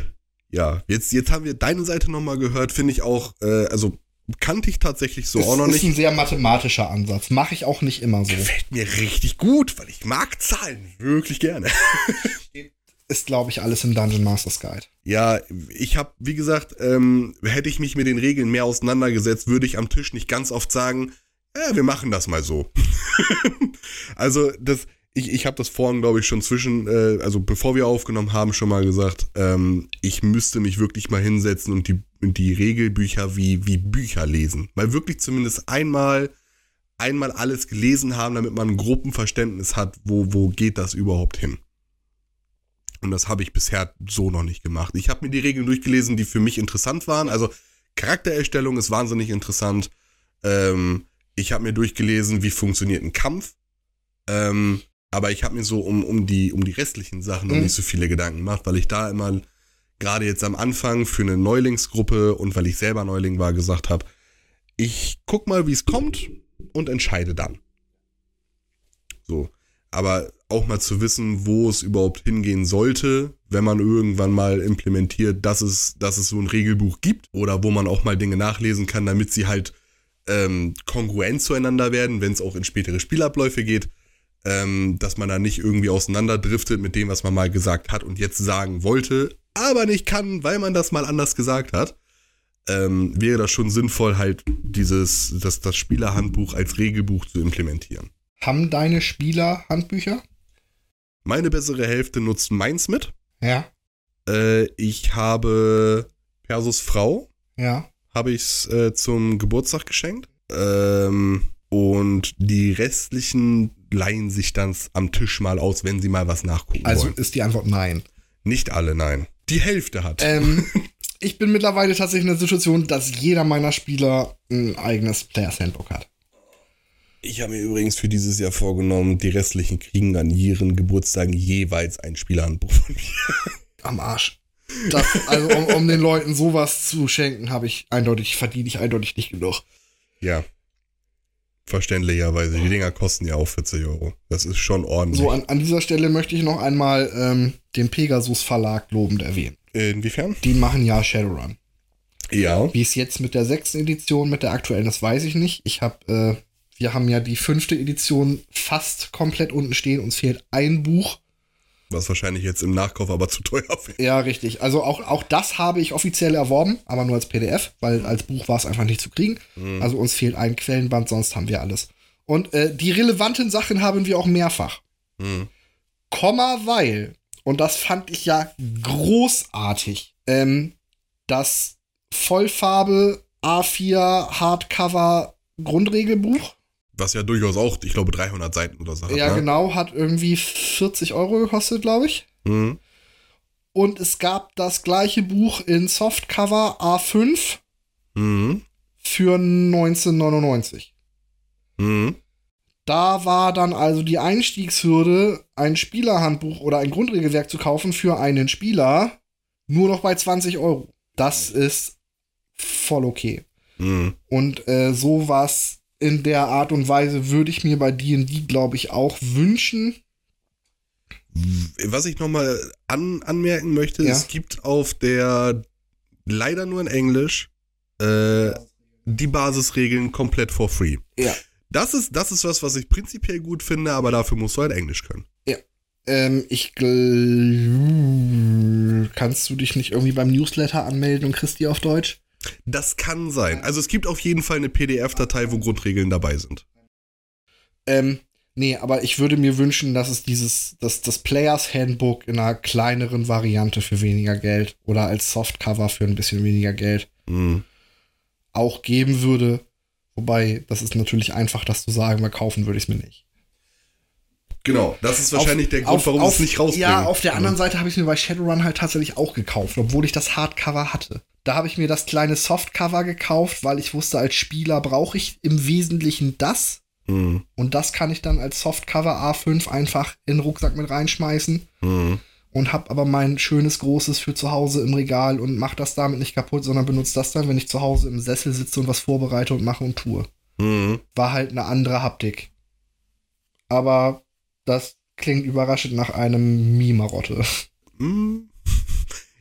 ja, jetzt, jetzt haben wir deine Seite nochmal gehört, finde ich auch, äh, also kannte ich tatsächlich so das auch noch ist nicht. ein sehr mathematischer Ansatz. Mache ich auch nicht immer so. Gefällt mir richtig gut, weil ich mag Zahlen wirklich gerne. Ist, glaube ich, alles im Dungeon Masters Guide. Ja, ich habe, wie gesagt, ähm, hätte ich mich mit den Regeln mehr auseinandergesetzt, würde ich am Tisch nicht ganz oft sagen, ja, wir machen das mal so. also das, ich, ich habe das vorhin, glaube ich, schon zwischen, äh, also bevor wir aufgenommen haben, schon mal gesagt, ähm, ich müsste mich wirklich mal hinsetzen und die, die Regelbücher wie, wie Bücher lesen. Mal wirklich zumindest einmal, einmal alles gelesen haben, damit man ein Gruppenverständnis hat, wo, wo geht das überhaupt hin. Und das habe ich bisher so noch nicht gemacht. Ich habe mir die Regeln durchgelesen, die für mich interessant waren. Also Charaktererstellung ist wahnsinnig interessant. Ähm, ich habe mir durchgelesen, wie funktioniert ein Kampf. Ähm, aber ich habe mir so um, um, die, um die restlichen Sachen noch Mhm. nicht so viele Gedanken gemacht, weil ich da immer gerade jetzt am Anfang für eine Neulingsgruppe und weil ich selber Neuling war, gesagt habe, ich guck mal, wie es kommt und entscheide dann. So. Aber auch mal zu wissen, wo es überhaupt hingehen sollte, wenn man irgendwann mal implementiert, dass es, dass es so ein Regelbuch gibt oder wo man auch mal Dinge nachlesen kann, damit sie halt ähm, kongruent zueinander werden, wenn es auch in spätere Spielabläufe geht, ähm, dass man da nicht irgendwie auseinanderdriftet mit dem, was man mal gesagt hat und jetzt sagen wollte, aber nicht kann, weil man das mal anders gesagt hat. Ähm, wäre das schon sinnvoll, halt dieses, das, das Spielerhandbuch als Regelbuch zu implementieren. Haben deine Spieler Handbücher? Meine bessere Hälfte nutzt meins mit. Ja. Äh, ich habe Persus Frau, Ja. habe ich äh, zum Geburtstag geschenkt. Ähm, und die restlichen leihen sich dann am Tisch mal aus, wenn sie mal was nachgucken Also wollen. ist die Antwort nein. Nicht alle, nein. Die Hälfte hat. Ähm, ich bin mittlerweile tatsächlich in der Situation, dass jeder meiner Spieler ein eigenes Players Handbook hat. Ich habe mir übrigens für dieses Jahr vorgenommen, die restlichen kriegen an ihren Geburtstagen jeweils ein Spielerhandbuch von mir. Am Arsch. Das, also um, um den Leuten sowas zu schenken, habe ich eindeutig, verdiene ich eindeutig nicht genug. Ja. Verständlicherweise. Die Dinger kosten ja auch 40 Euro. Das ist schon ordentlich. So, an, an dieser Stelle möchte ich noch einmal ähm, den Pegasus Verlag lobend erwähnen. Inwiefern? Die machen ja Shadowrun. Ja. Wie es jetzt mit der sechsten Edition, mit der aktuellen, das weiß ich nicht. Ich habe, äh, wir haben ja die fünfte Edition fast komplett unten stehen. Uns fehlt ein Buch. Was wahrscheinlich jetzt im Nachkauf aber zu teuer wäre. Ja, richtig. Also auch, auch das habe ich offiziell erworben, aber nur als PDF, weil als Buch war es einfach nicht zu kriegen. Also uns fehlt ein Quellenband, sonst haben wir alles. Und äh, die relevanten Sachen haben wir auch mehrfach. Hm. Komma, weil, und das fand ich ja großartig, ähm, das Vollfarbe A4 Hardcover Grundregelbuch. Was ja durchaus auch, ich glaube, 300 Seiten oder so hat. Ja, ne? genau, hat irgendwie 40 Euro gekostet, glaube ich. Mhm. Und es gab das gleiche Buch in Softcover A5 Mhm. für 1999. Mhm. Da war dann also die Einstiegshürde, ein Spielerhandbuch oder ein Grundregelwerk zu kaufen für einen Spieler nur noch bei 20 Euro. Das ist voll okay. Mhm. Und äh, sowas in der Art und Weise würde ich mir bei D&D, glaube ich, auch wünschen. Was ich nochmal an, anmerken möchte, Ja. es gibt auf der, leider nur in Englisch, äh, die Basisregeln komplett for free. Ja. Das ist, das ist was, was ich prinzipiell gut finde, aber dafür musst du halt Englisch können. Ähm, ich gl- kannst du dich nicht irgendwie beim Newsletter anmelden und kriegst die auf Deutsch? Das kann sein. Also es gibt auf jeden Fall eine PDF-Datei, wo Grundregeln dabei sind. Ähm, nee, aber ich würde mir wünschen, dass es dieses, dass das Players Handbook in einer kleineren Variante für weniger Geld oder als Softcover für ein bisschen weniger Geld Mhm. auch geben würde. Wobei, das ist natürlich einfach, das zu sagen, weil kaufen würde ich es mir nicht. Genau, das ist wahrscheinlich der Grund, warum auf, es nicht rausbringt. Ja, auf der anderen Seite habe ich es mir bei Shadowrun halt tatsächlich auch gekauft, obwohl ich das Hardcover hatte. Da habe ich mir das kleine Softcover gekauft, weil ich wusste, als Spieler brauche ich im Wesentlichen das. Mhm. Und das kann ich dann als Softcover A5 einfach in den Rucksack mit reinschmeißen. Mhm. Und hab aber mein schönes großes für zu Hause im Regal und mach das damit nicht kaputt, sondern benutze das dann, wenn ich zu Hause im Sessel sitze und was vorbereite und mache und tue. Mhm. War halt eine andere Haptik. Aber das klingt überraschend nach einem Mimarotte. Mm.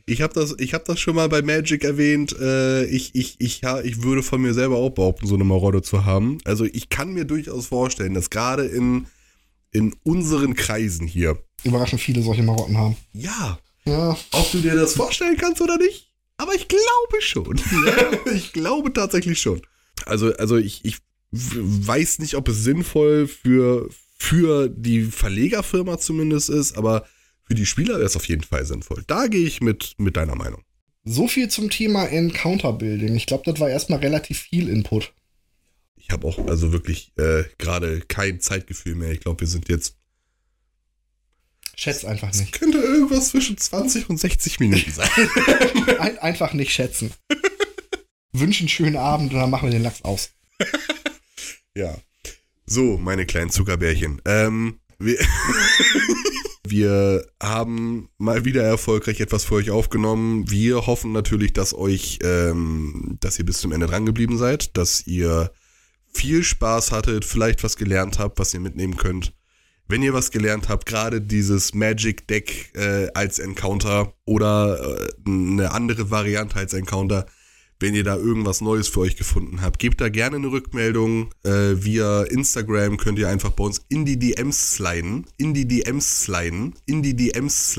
Ich habe das, ich hab das schon mal bei Magic erwähnt. Äh, ich, ich, ich, ja, ich würde von mir selber auch behaupten, so eine Marode zu haben. Also ich kann mir durchaus vorstellen, dass gerade in, in unseren Kreisen hier, Überraschend viele solche Marotten haben. ja, Ja, ob du dir das vorstellen kannst oder nicht, aber ich glaube schon. ich glaube tatsächlich schon. Also, also ich, ich weiß nicht, ob es sinnvoll für, für die Verlegerfirma zumindest ist, aber für die Spieler wäre es auf jeden Fall sinnvoll. Da gehe ich mit, mit deiner Meinung. so viel zum Thema Encounter Building. Ich glaube, das war erstmal relativ viel Input. Ich habe auch also wirklich äh, gerade kein Zeitgefühl mehr. Ich glaube, wir sind jetzt. Schätzt einfach nicht. Könnte irgendwas zwischen 20 und 60 Minuten sein. Ein, einfach nicht schätzen. Wünschen einen schönen Abend und dann machen wir den Lachs aus. ja. So, meine kleinen Zuckerbärchen. Ähm, wir, wir haben mal wieder erfolgreich etwas für euch aufgenommen. Wir hoffen natürlich, dass euch, ähm, dass ihr bis zum Ende dran geblieben seid, dass ihr viel Spaß hattet, vielleicht was gelernt habt, was ihr mitnehmen könnt. Wenn ihr was gelernt habt, gerade dieses Magic Deck äh, als Encounter oder äh, eine andere Variante als Encounter, wenn ihr da irgendwas Neues für euch gefunden habt, gebt da gerne eine Rückmeldung. Äh, via Instagram könnt ihr einfach bei uns in die DMs sliden, in die DMs sliden, in die DMs sliden.